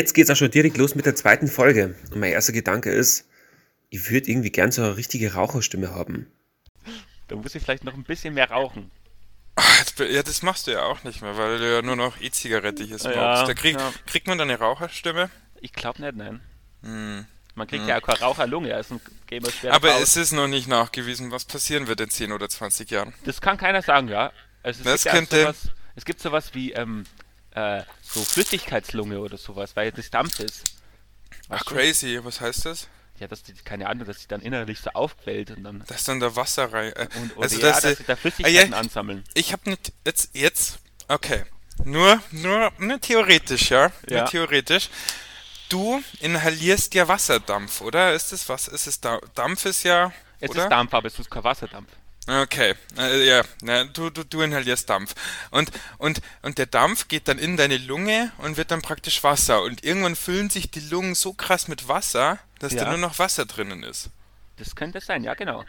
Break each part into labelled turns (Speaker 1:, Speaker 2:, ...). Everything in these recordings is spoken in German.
Speaker 1: Jetzt geht's auch schon direkt los mit der zweiten Folge. Und mein erster Gedanke ist, ich würde irgendwie gern so eine richtige Raucherstimme haben.
Speaker 2: Da muss ich vielleicht noch ein bisschen mehr rauchen.
Speaker 3: Ja, das machst du ja auch nicht mehr, weil du ja nur noch E-Zigarette hier smokest.
Speaker 2: Ja,
Speaker 3: da krieg,
Speaker 2: ja.
Speaker 3: kriegt man dann eine Raucherstimme?
Speaker 2: Ich glaube nicht, nein.
Speaker 3: Hm.
Speaker 2: Man kriegt ja auch keine Raucherlunge, also gehen wir schwer
Speaker 3: Aber
Speaker 2: davon
Speaker 3: es ist noch nicht nachgewiesen, was passieren wird in 10 oder 20 Jahren.
Speaker 2: Das kann keiner sagen, ja. Also es,
Speaker 3: Das
Speaker 2: gibt ja
Speaker 3: könnte-
Speaker 2: sowas, es gibt sowas wie ähm, äh, so Flüssigkeitslunge oder sowas, weil das Dampf ist.
Speaker 3: Ach,
Speaker 2: du?
Speaker 3: crazy, was heißt das?
Speaker 2: Ja, dass die, keine Ahnung, dass sie dann innerlich so aufquellt und dann.
Speaker 3: Dass dann da Wasser rein. Äh,
Speaker 2: Und,
Speaker 3: also,
Speaker 2: ja,
Speaker 3: dass,
Speaker 2: dass
Speaker 3: äh,
Speaker 2: sie da Flüssigkeiten
Speaker 3: ja,
Speaker 2: ansammeln.
Speaker 3: ich habe nicht jetzt jetzt okay. Nur nur nur theoretisch, ja?
Speaker 2: Ja.
Speaker 3: Nur theoretisch. Du inhalierst ja Wasserdampf, oder? Ist es was? Ist es da Dampf ist ja
Speaker 2: Es
Speaker 3: oder?
Speaker 2: ist Dampf, aber es ist kein Wasserdampf.
Speaker 3: Okay, äh, ja, na, du, du, du inhalierst Dampf. Und, und, und der Dampf geht dann in deine Lunge und wird dann praktisch Wasser. Und irgendwann füllen sich die Lungen so krass mit Wasser, dass
Speaker 2: Ja.
Speaker 3: da nur noch Wasser drinnen ist.
Speaker 2: Das könnte sein, ja, genau.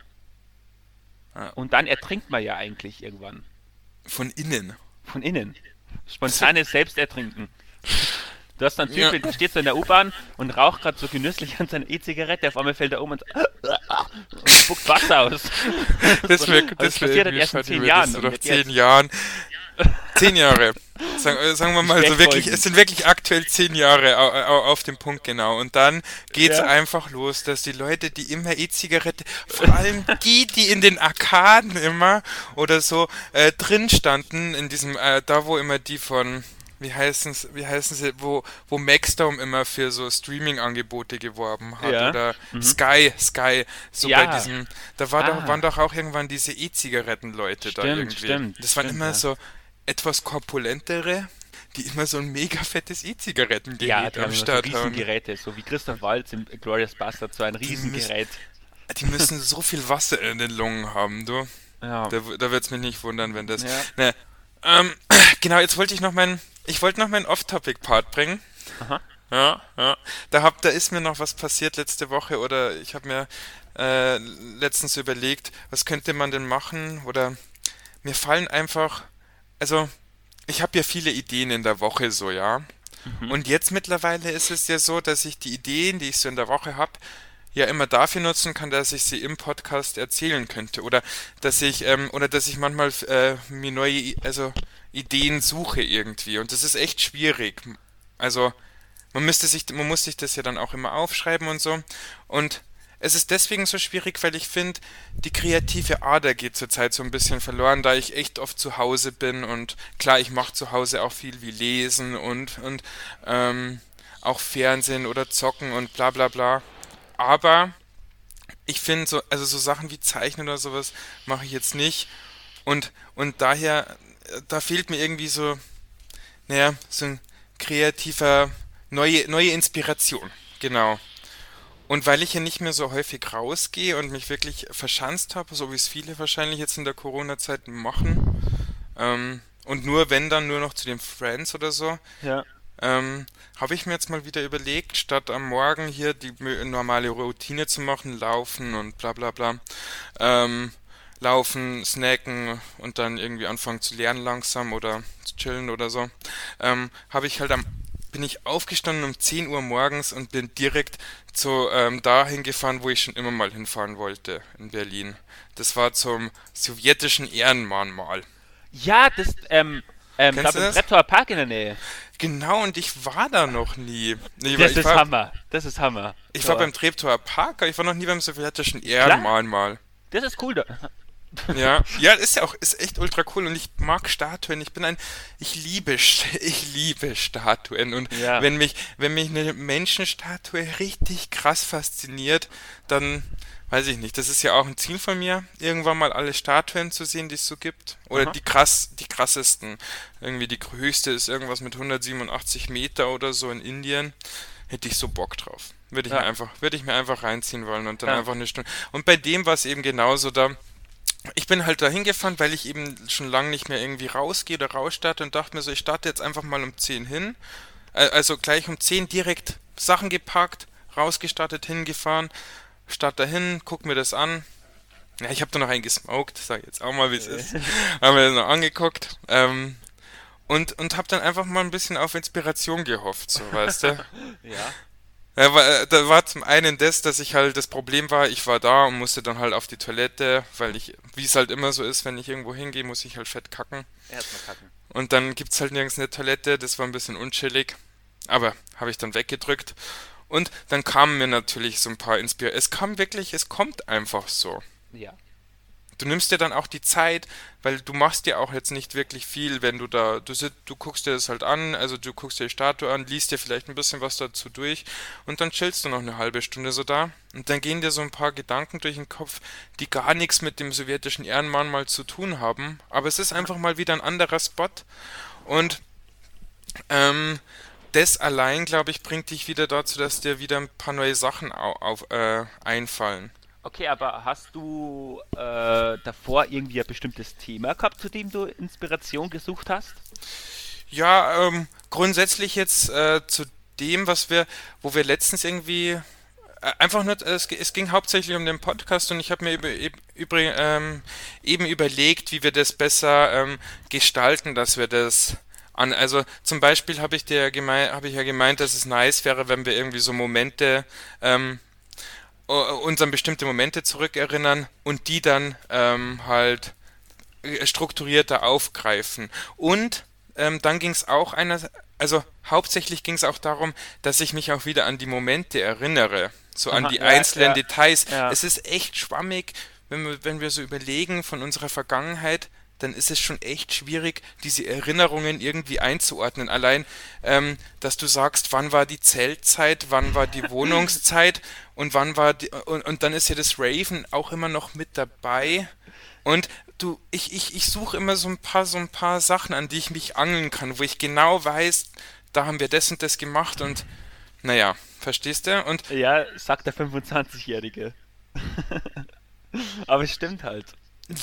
Speaker 3: Ja.
Speaker 2: Und dann ertrinkt man ja eigentlich irgendwann.
Speaker 3: Von innen.
Speaker 2: Von innen. Spontanes Selbstertrinken. Du hast dann einen Typ,
Speaker 3: Ja.
Speaker 2: der steht so in der U-Bahn und raucht gerade so genüsslich an seiner E-Zigarette, auf einmal fällt er um und, und spuckt Wasser aus.
Speaker 3: Das wäre
Speaker 2: Aber
Speaker 3: das
Speaker 2: das
Speaker 3: wär
Speaker 2: passiert in
Speaker 3: funny,
Speaker 2: zehn
Speaker 3: wenn
Speaker 2: Jahren
Speaker 3: Das so
Speaker 2: nicht
Speaker 3: zehn. Jahren. Zehn Jahre. Sagen, äh, sagen wir mal so wirklich,
Speaker 2: Sprechfolgen.
Speaker 3: es sind wirklich aktuell zehn Jahre au, au, auf dem Punkt genau. Und dann geht's
Speaker 2: Ja.
Speaker 3: einfach los, dass die Leute, die immer E-Zigarette, vor allem die, die in den Arkaden immer oder so äh, drin standen, in diesem, äh, da wo immer die von, wie heißen wie heißen sie, wo, wo Maxdome immer für so Streaming-Angebote geworben hat
Speaker 2: Ja.
Speaker 3: oder Sky, Sky, so
Speaker 2: Ja.
Speaker 3: bei diesem, da war
Speaker 2: Ah.
Speaker 3: doch, waren doch auch irgendwann diese E-Zigaretten-Leute da irgendwie.
Speaker 2: stimmt,
Speaker 3: das waren
Speaker 2: stimmt,
Speaker 3: immer
Speaker 2: ja.
Speaker 3: so etwas korpulentere, die immer so ein mega fettes E-Zigarettengerät
Speaker 2: Ja, die haben
Speaker 3: am
Speaker 2: immer so
Speaker 3: Start haben.
Speaker 2: Riesengeräte, so wie Christoph Waltz im Glorious Bastard, so ein Riesengerät.
Speaker 3: Die müssen so viel Wasser in den Lungen haben, du.
Speaker 2: Ja.
Speaker 3: Da, da wird's mich nicht wundern, wenn das.
Speaker 2: Ja.
Speaker 3: Ne, ähm, genau, jetzt wollte ich noch mein, ich wollte noch meinen Off-Topic-Part bringen.
Speaker 2: Aha.
Speaker 3: Ja, ja. Da hab, da ist mir noch was passiert letzte Woche oder ich habe mir äh, letztens überlegt, was könnte man denn machen oder mir fallen einfach, also ich habe ja viele Ideen in der Woche so, ja. Und jetzt mittlerweile ist es ja so, dass ich die Ideen, die ich so in der Woche habe, ja immer dafür nutzen kann, dass ich sie im Podcast erzählen könnte oder dass ich ähm, oder dass ich manchmal äh, mir neue also Ideen suche irgendwie und das ist echt schwierig. Also man müsste sich man muss sich das ja dann auch immer aufschreiben und so und es ist deswegen so schwierig, weil ich finde, die kreative Ader geht zurzeit so ein bisschen verloren, da ich echt oft zu Hause bin und klar, ich mache zu Hause auch viel wie lesen und und ähm, auch Fernsehen oder zocken und bla bla bla. Aber ich finde so, also so Sachen wie Zeichnen oder sowas mache ich jetzt nicht. Und, und daher, da fehlt mir irgendwie so, naja, so ein kreativer, neue, neue Inspiration. Genau. Und weil ich ja nicht mehr so häufig rausgehe und mich wirklich verschanzt habe, so wie es viele wahrscheinlich jetzt in der Corona-Zeit machen, ähm, und nur wenn dann nur noch zu den Friends oder so,
Speaker 2: Ja.
Speaker 3: ähm, habe ich mir jetzt mal wieder überlegt, statt am Morgen hier die normale Routine zu machen, laufen und bla bla bla, ähm, laufen, snacken und dann irgendwie anfangen zu lernen langsam oder zu chillen oder so, ähm, habe ich halt am, bin ich aufgestanden um 10 Uhr morgens und bin direkt zu ähm, dahin gefahren, wo ich schon immer mal hinfahren wollte, in Berlin. Das war zum sowjetischen Ehrenmahnmal.
Speaker 2: Ja, das, ähm, ähm, da
Speaker 3: du das?
Speaker 2: Bretauer Park in der Nähe.
Speaker 3: Genau, und ich war da noch nie. Nee,
Speaker 2: Das
Speaker 3: ich
Speaker 2: ist
Speaker 3: war,
Speaker 2: Hammer. Das ist Hammer.
Speaker 3: Ich
Speaker 2: So.
Speaker 3: war beim Treptower Park, aber ich war noch nie beim sowjetischen Ehrenmahnmal.
Speaker 2: Das ist cool da.
Speaker 3: Ja, ja, ist ja auch, ist echt ultra cool und ich mag Statuen. Ich bin ein, ich liebe, ich liebe Statuen und
Speaker 2: Ja.
Speaker 3: wenn mich, wenn mich eine Menschenstatue richtig krass fasziniert, dann weiß ich nicht. Das ist ja auch ein Ziel von mir, irgendwann mal alle Statuen zu sehen, die es so gibt. Oder
Speaker 2: Aha.
Speaker 3: die krass, die krassesten. Irgendwie die höchste ist irgendwas mit 187 Meter oder so in Indien. Hätte ich so Bock drauf. Würde ich
Speaker 2: Ja.
Speaker 3: mir einfach, würde ich mir einfach reinziehen wollen und dann
Speaker 2: Ja.
Speaker 3: einfach eine Stunde. Und bei dem war es eben genauso da. Ich bin halt da hingefahren, weil ich eben schon lange nicht mehr irgendwie rausgehe oder rausstarte und dachte mir so, ich starte jetzt einfach mal um 10 hin. Äh, Also gleich um 10 direkt Sachen gepackt, rausgestartet, hingefahren, starte dahin, guck mir das an. Ja, ich habe da noch einen gesmoked, sag ich jetzt auch mal, wie es ist. Haben wir das noch angeguckt. Ähm, und, und habe dann einfach mal ein bisschen auf Inspiration gehofft, so, weißt du?
Speaker 2: Ja.
Speaker 3: Ja, war, äh, da war zum einen das, dass ich halt das Problem war, ich war da und musste dann halt auf die Toilette, weil ich, wie es halt immer so ist, wenn ich irgendwo hingehe, muss ich halt fett kacken.
Speaker 2: Erstmal kacken.
Speaker 3: Und dann gibt's halt nirgends eine Toilette, das war ein bisschen unchillig. Aber habe ich dann weggedrückt. Und dann kamen mir natürlich so ein paar Inspirationen. Es kam wirklich, es kommt einfach so.
Speaker 2: Ja.
Speaker 3: Du nimmst dir dann auch die Zeit, weil du machst dir auch jetzt nicht wirklich viel, wenn du da, du, du guckst dir das halt an, also du guckst dir die Statue an, liest dir vielleicht ein bisschen was dazu durch und dann chillst du noch eine halbe Stunde so da und dann gehen dir so ein paar Gedanken durch den Kopf, die gar nichts mit dem sowjetischen Ehrenmann mal zu tun haben, aber es ist einfach mal wieder ein anderer Spot und ähm, das allein, glaube ich, bringt dich wieder dazu, dass dir wieder ein paar neue Sachen au auf, äh, einfallen.
Speaker 2: Okay, aber hast du äh, davor irgendwie ein bestimmtes Thema gehabt, zu dem du Inspiration gesucht hast?
Speaker 3: Ja, ähm, grundsätzlich jetzt äh, zu dem, was wir, wo wir letztens irgendwie äh, einfach nur, es, es ging hauptsächlich um den Podcast und ich habe mir über, über, ähm, eben überlegt, wie wir das besser ähm, gestalten, dass wir das an, also zum Beispiel habe ich dir gemeint, habe ich ja gemeint, dass es nice wäre, wenn wir irgendwie so Momente ähm, uns an bestimmte Momente zurückerinnern und die dann ähm, halt äh, strukturierter aufgreifen. Und ähm, dann ging es auch einer, also hauptsächlich ging es auch darum, dass ich mich auch wieder an die Momente erinnere, so an
Speaker 2: Aha,
Speaker 3: die
Speaker 2: ja,
Speaker 3: einzelnen
Speaker 2: ja,
Speaker 3: Details.
Speaker 2: ja.
Speaker 3: Es ist echt schwammig, wenn wir, wenn wir so überlegen von unserer Vergangenheit, dann ist es schon echt schwierig, diese Erinnerungen irgendwie einzuordnen. Allein, ähm, dass du sagst, wann war die Zeltzeit, wann war die Wohnungszeit und wann war die, und, und dann ist ja das Raven auch immer noch mit dabei. Und du, ich, ich, ich suche immer so ein paar, so ein paar Sachen, an die ich mich angeln kann, wo ich genau weiß, da haben wir das und das gemacht und naja, verstehst du? Und
Speaker 2: Ja, sagt der 25-Jährige. aber es stimmt halt.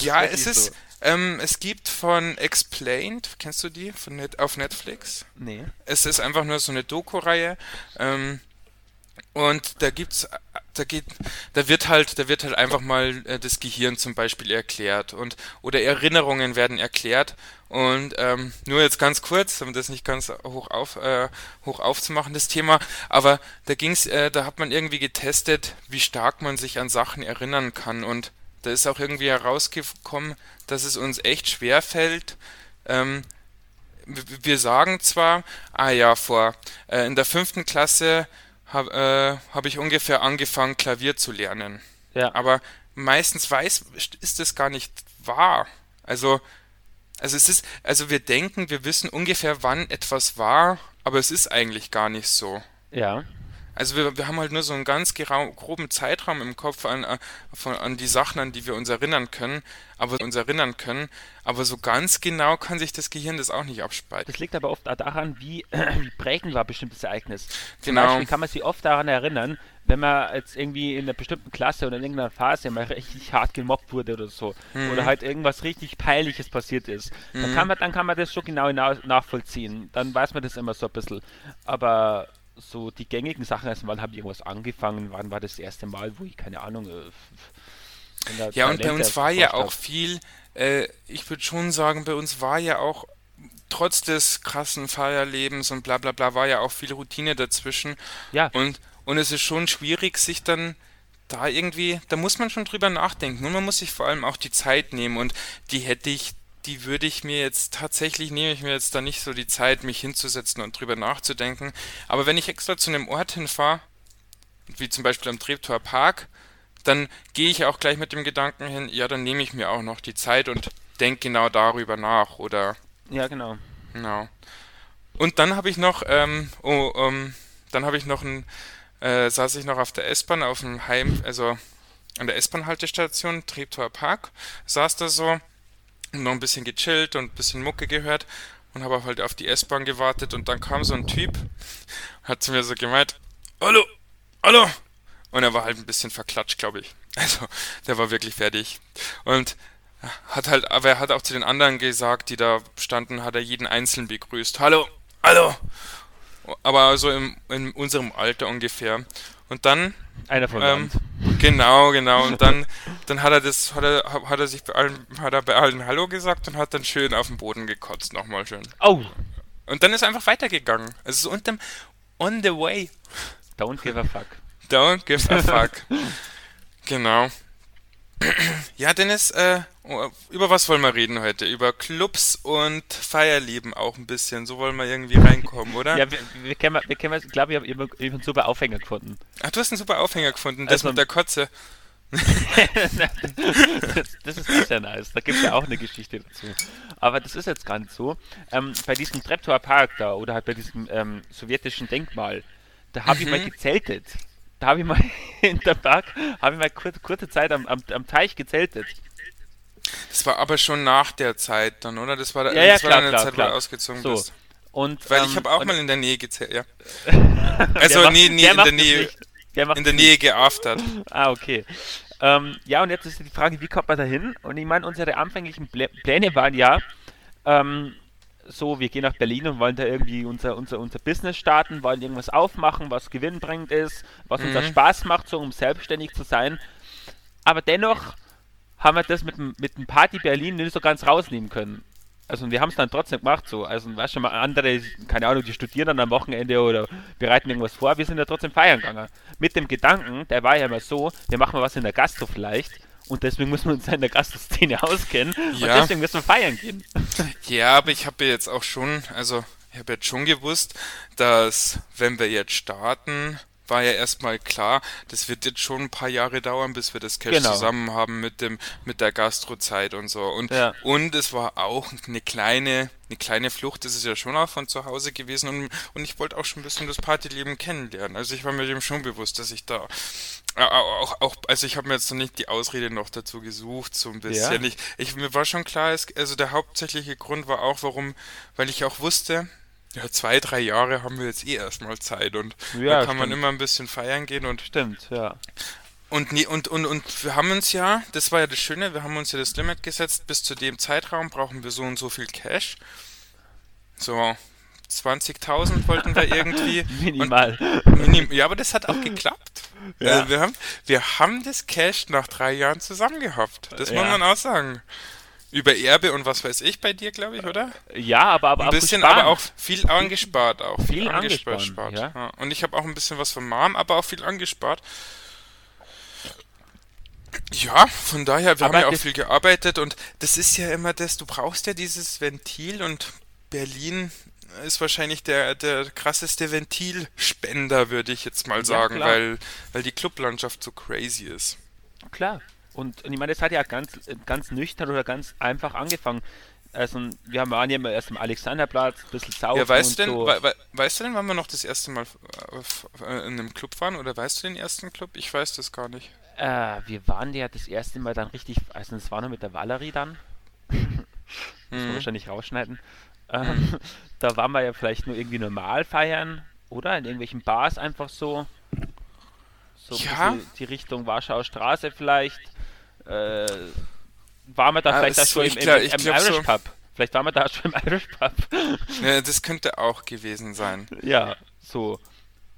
Speaker 3: ja,
Speaker 2: wirklich
Speaker 3: es ist,
Speaker 2: so.
Speaker 3: Ähm, es gibt von Explained, kennst du die von Net, auf Netflix?
Speaker 2: Nee.
Speaker 3: Es ist einfach nur so eine Doku-Reihe. Ähm, und da gibt's, da geht, da wird halt, da wird halt einfach mal äh, das Gehirn zum Beispiel erklärt und oder Erinnerungen werden erklärt. Und ähm, nur jetzt ganz kurz, um das nicht ganz hoch auf, äh, hoch aufzumachen, das Thema, aber da ging's, äh, da hat man irgendwie getestet, wie stark man sich an Sachen erinnern kann. Und da ist auch irgendwie herausgekommen, dass es uns echt schwer fällt, ähm, wir sagen zwar, ah ja, vor äh, in der fünften Klasse habe äh, hab ich ungefähr angefangen, Klavier zu lernen.
Speaker 2: Ja.
Speaker 3: Aber meistens weiß, ist das gar nicht wahr. Also, also es ist, also wir denken, wir wissen ungefähr, wann etwas war, aber es ist eigentlich gar nicht so.
Speaker 2: Ja.
Speaker 3: Also wir, wir haben halt nur so einen ganz groben Zeitraum im Kopf an, äh, von, an die Sachen, an die wir uns erinnern können, aber uns erinnern können. Aber so ganz genau kann sich das Gehirn das auch nicht abspalten.
Speaker 2: Das liegt aber oft daran, wie, wie prägend war bestimmtes Ereignis. Zum
Speaker 3: Genau.
Speaker 2: Beispiel kann man sich oft daran erinnern, wenn man jetzt irgendwie in einer bestimmten Klasse oder in irgendeiner Phase mal richtig hart gemobbt wurde oder so.
Speaker 3: Mhm.
Speaker 2: Oder halt irgendwas richtig Peinliches passiert ist. Dann, kann man, dann kann man das schon genau nachvollziehen. Dann weiß man das immer so ein bisschen. Aber so die gängigen Sachen, also wann habe ich irgendwas angefangen, wann war das erste Mal, wo ich keine Ahnung. äh,
Speaker 3: Ja, und bei uns war ja auch viel, äh, ich würde schon sagen, bei uns war ja auch, trotz des krassen Feierlebens und bla bla bla, war ja auch viel Routine dazwischen.
Speaker 2: Ja,
Speaker 3: Und, und es ist schon schwierig, sich dann da irgendwie, da muss man schon drüber nachdenken. Und man muss sich vor allem auch die Zeit nehmen. Und die hätte ich, die würde ich mir jetzt tatsächlich, nehme ich mir jetzt da nicht so die Zeit, mich hinzusetzen und drüber nachzudenken. Aber wenn ich extra zu einem Ort hinfahre, wie zum Beispiel am Treptower Park, dann gehe ich auch gleich mit dem Gedanken hin, ja, dann nehme ich mir auch noch die Zeit und denke genau darüber nach. Oder
Speaker 2: ja, genau.
Speaker 3: Genau. Und dann habe ich noch, ähm, oh, ähm, dann habe ich noch ein, äh, saß ich noch auf der S-Bahn auf dem Heim, also an der S-Bahn-Haltestation, Treptower Park, saß da so, und noch ein bisschen gechillt und ein bisschen Mucke gehört und habe halt auf die S-Bahn gewartet und dann kam so ein Typ, hat zu mir so gemeint, hallo, hallo, und er war halt ein bisschen verklatscht, glaube ich. Also, der war wirklich fertig. Und hat halt, aber er hat auch zu den anderen gesagt, die da standen, hat er jeden einzeln begrüßt. Hallo, hallo. Aber so im, in unserem Alter ungefähr. Und dann,
Speaker 2: Einer von
Speaker 3: Ähm,
Speaker 2: uns.
Speaker 3: Genau, genau. Und dann, dann hat er das, hat er, hat er sich bei allen, hat er bei allen Hallo gesagt und hat dann schön auf den Boden gekotzt, nochmal schön.
Speaker 2: Oh,
Speaker 3: Und dann ist er einfach weitergegangen. Also so unterm, on the way.
Speaker 2: don't give a fuck.
Speaker 3: Don't give a fuck. genau. Ja, Dennis, äh, oh, über was wollen wir reden heute? Über Clubs und Feierleben auch ein bisschen. So wollen wir irgendwie reinkommen, oder?
Speaker 2: Ja, wir, wir kennen, wir kennen, ich glaube, ich habe eben einen super Aufhänger gefunden.
Speaker 3: Ach, du hast einen super Aufhänger gefunden, das
Speaker 2: Also-
Speaker 3: mit der Kotze.
Speaker 2: das, das ist sehr nice. Da gibt es ja auch eine Geschichte dazu. Aber das ist jetzt gar nicht so. Ähm, bei diesem Treptower Park da oder halt bei diesem ähm, sowjetischen Denkmal, da habe ich mal gezeltet. Da habe ich mal in der Park, habe ich mal kurze, kurze Zeit am, am, am Teich gezeltet.
Speaker 3: Das war aber schon nach der Zeit dann, oder? Das war, da-
Speaker 2: Ja, ja,
Speaker 3: das war
Speaker 2: klar,
Speaker 3: dann eine
Speaker 2: klar,
Speaker 3: Zeit, wo
Speaker 2: klar.
Speaker 3: du ausgezogen
Speaker 2: So.
Speaker 3: bist.
Speaker 2: Und,
Speaker 3: Weil
Speaker 2: ähm,
Speaker 3: ich habe auch mal in der Nähe gezählt, ja. Also,
Speaker 2: macht-
Speaker 3: nee, in der Nähe, in der Nähe geaftert.
Speaker 2: Ah, okay. Ähm, ja, und jetzt ist die Frage, wie kommt man da hin? Und ich meine, unsere anfänglichen Plä Pläne waren ja, ähm, so, wir gehen nach Berlin und wollen da irgendwie unser, unser, unser Business starten, wollen irgendwas aufmachen, was gewinnbringend ist, was uns auch Spaß macht, so um selbstständig zu sein. Aber dennoch haben wir das mit dem, mit dem Party Berlin nicht so ganz rausnehmen können. Also wir haben es dann trotzdem gemacht so. Also weißt du mal, andere, keine Ahnung, die studieren dann am Wochenende oder bereiten irgendwas vor, wir sind ja trotzdem feiern gegangen. Mit dem Gedanken, der war ja immer so, wir machen mal was in der Gastro vielleicht und deswegen müssen wir uns in der Gastro-Szene auskennen und
Speaker 3: Ja.
Speaker 2: deswegen müssen wir feiern gehen.
Speaker 3: Ja, aber ich habe ja jetzt auch schon, also ich habe jetzt schon gewusst, dass wenn wir jetzt starten, war ja erstmal klar, das wird jetzt schon ein paar Jahre dauern, bis wir das Cash
Speaker 2: Genau.
Speaker 3: zusammen haben mit dem mit der Gastrozeit und so. Und
Speaker 2: Ja.
Speaker 3: und es war auch eine kleine eine kleine Flucht, das ist ja schon auch von zu Hause gewesen und, und ich wollte auch schon ein bisschen das Partyleben kennenlernen. Also ich war mir dem schon bewusst, dass ich da auch, auch also ich habe mir jetzt noch nicht die Ausrede noch dazu gesucht, so ein bisschen.
Speaker 2: Ja.
Speaker 3: Ich, ich, mir war schon klar, es, also der hauptsächliche Grund war auch, warum, weil ich auch wusste, ja, zwei, drei Jahre haben wir jetzt eh erstmal Zeit und
Speaker 2: Ja,
Speaker 3: da kann man
Speaker 2: stimmt.
Speaker 3: immer ein bisschen feiern gehen und
Speaker 2: Stimmt, ja.
Speaker 3: und, nee, und, und, und wir haben uns ja, das war ja das Schöne, wir haben uns ja das Limit gesetzt, bis zu dem Zeitraum brauchen wir so und so viel Cash. So, 20.000 wollten wir irgendwie.
Speaker 2: Minimal.
Speaker 3: Und minim, ja, aber das hat auch geklappt.
Speaker 2: Ja.
Speaker 3: Also wir, haben, wir haben das Cash nach drei Jahren zusammen gehabt. Das muss
Speaker 2: Ja.
Speaker 3: man auch sagen. Über Erbe und was weiß ich bei dir, glaube ich, oder?
Speaker 2: Ja, aber, aber
Speaker 3: Ein
Speaker 2: auch
Speaker 3: bisschen, aber auch viel angespart auch.
Speaker 2: Viel
Speaker 3: angespart.
Speaker 2: angespart, ja.
Speaker 3: Und ich habe auch ein bisschen was von Mom, aber auch viel angespart. Ja, von daher, wir
Speaker 2: Aber
Speaker 3: haben ja auch viel gearbeitet und das ist ja immer das, du brauchst ja dieses Ventil und Berlin ist wahrscheinlich der, der krasseste Ventilspender, würde ich jetzt mal
Speaker 2: Ja,
Speaker 3: sagen,
Speaker 2: klar.
Speaker 3: weil, weil die Clublandschaft so crazy ist.
Speaker 2: Klar. Und, und ich meine, das hat ja ganz, ganz nüchtern oder ganz einfach angefangen. Also, wir haben waren ja immer erst am Alexanderplatz, ein bisschen saufen
Speaker 3: Ja, weißt
Speaker 2: und
Speaker 3: du denn,
Speaker 2: so.
Speaker 3: wei- wei- weißt du denn, wann wir noch das erste Mal äh, f- äh, in einem Club waren? Oder weißt du den ersten Club? Ich weiß das gar nicht.
Speaker 2: Äh, wir waren ja das erste Mal dann richtig, also das war noch mit der Valerie dann. Das
Speaker 3: Mhm.
Speaker 2: wahrscheinlich rausschneiden. Ähm, da waren wir ja vielleicht nur irgendwie normal feiern, oder? In irgendwelchen Bars einfach so. So
Speaker 3: Ja.
Speaker 2: die Richtung Warschauer Straße vielleicht. Äh, waren wir da
Speaker 3: Ah,
Speaker 2: vielleicht auch schon im, im,
Speaker 3: glaub-
Speaker 2: im
Speaker 3: glaub
Speaker 2: Irish
Speaker 3: so.
Speaker 2: Pub. Vielleicht waren wir da schon im Irish Pub.
Speaker 3: Ja, das könnte auch gewesen sein.
Speaker 2: Ja, so.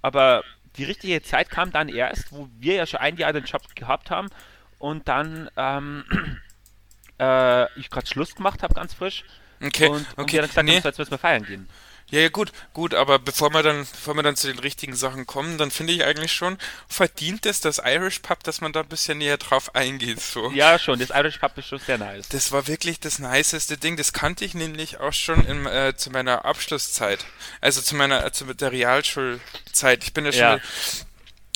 Speaker 2: Aber die richtige Zeit kam dann erst, wo wir ja schon ein Jahr den Job gehabt haben und dann ähm, äh, ich gerade Schluss gemacht habe, ganz frisch.
Speaker 3: Okay,
Speaker 2: und, und
Speaker 3: okay,
Speaker 2: wir dann gesagt
Speaker 3: nee.
Speaker 2: haben, so, jetzt müssen wir feiern gehen.
Speaker 3: Ja, ja, gut, gut, aber bevor wir dann, bevor wir dann zu den richtigen Sachen kommen, dann finde ich eigentlich schon, verdient es das Irish Pub, dass man da ein bisschen näher drauf eingeht, so.
Speaker 2: Ja, schon, das Irish Pub ist schon sehr nice.
Speaker 3: Das war wirklich das niceste Ding. Das kannte ich nämlich auch schon im, äh, zu meiner Abschlusszeit. Also zu meiner, äh, zu der Realschulzeit. Ich bin ja schon,
Speaker 2: Ja.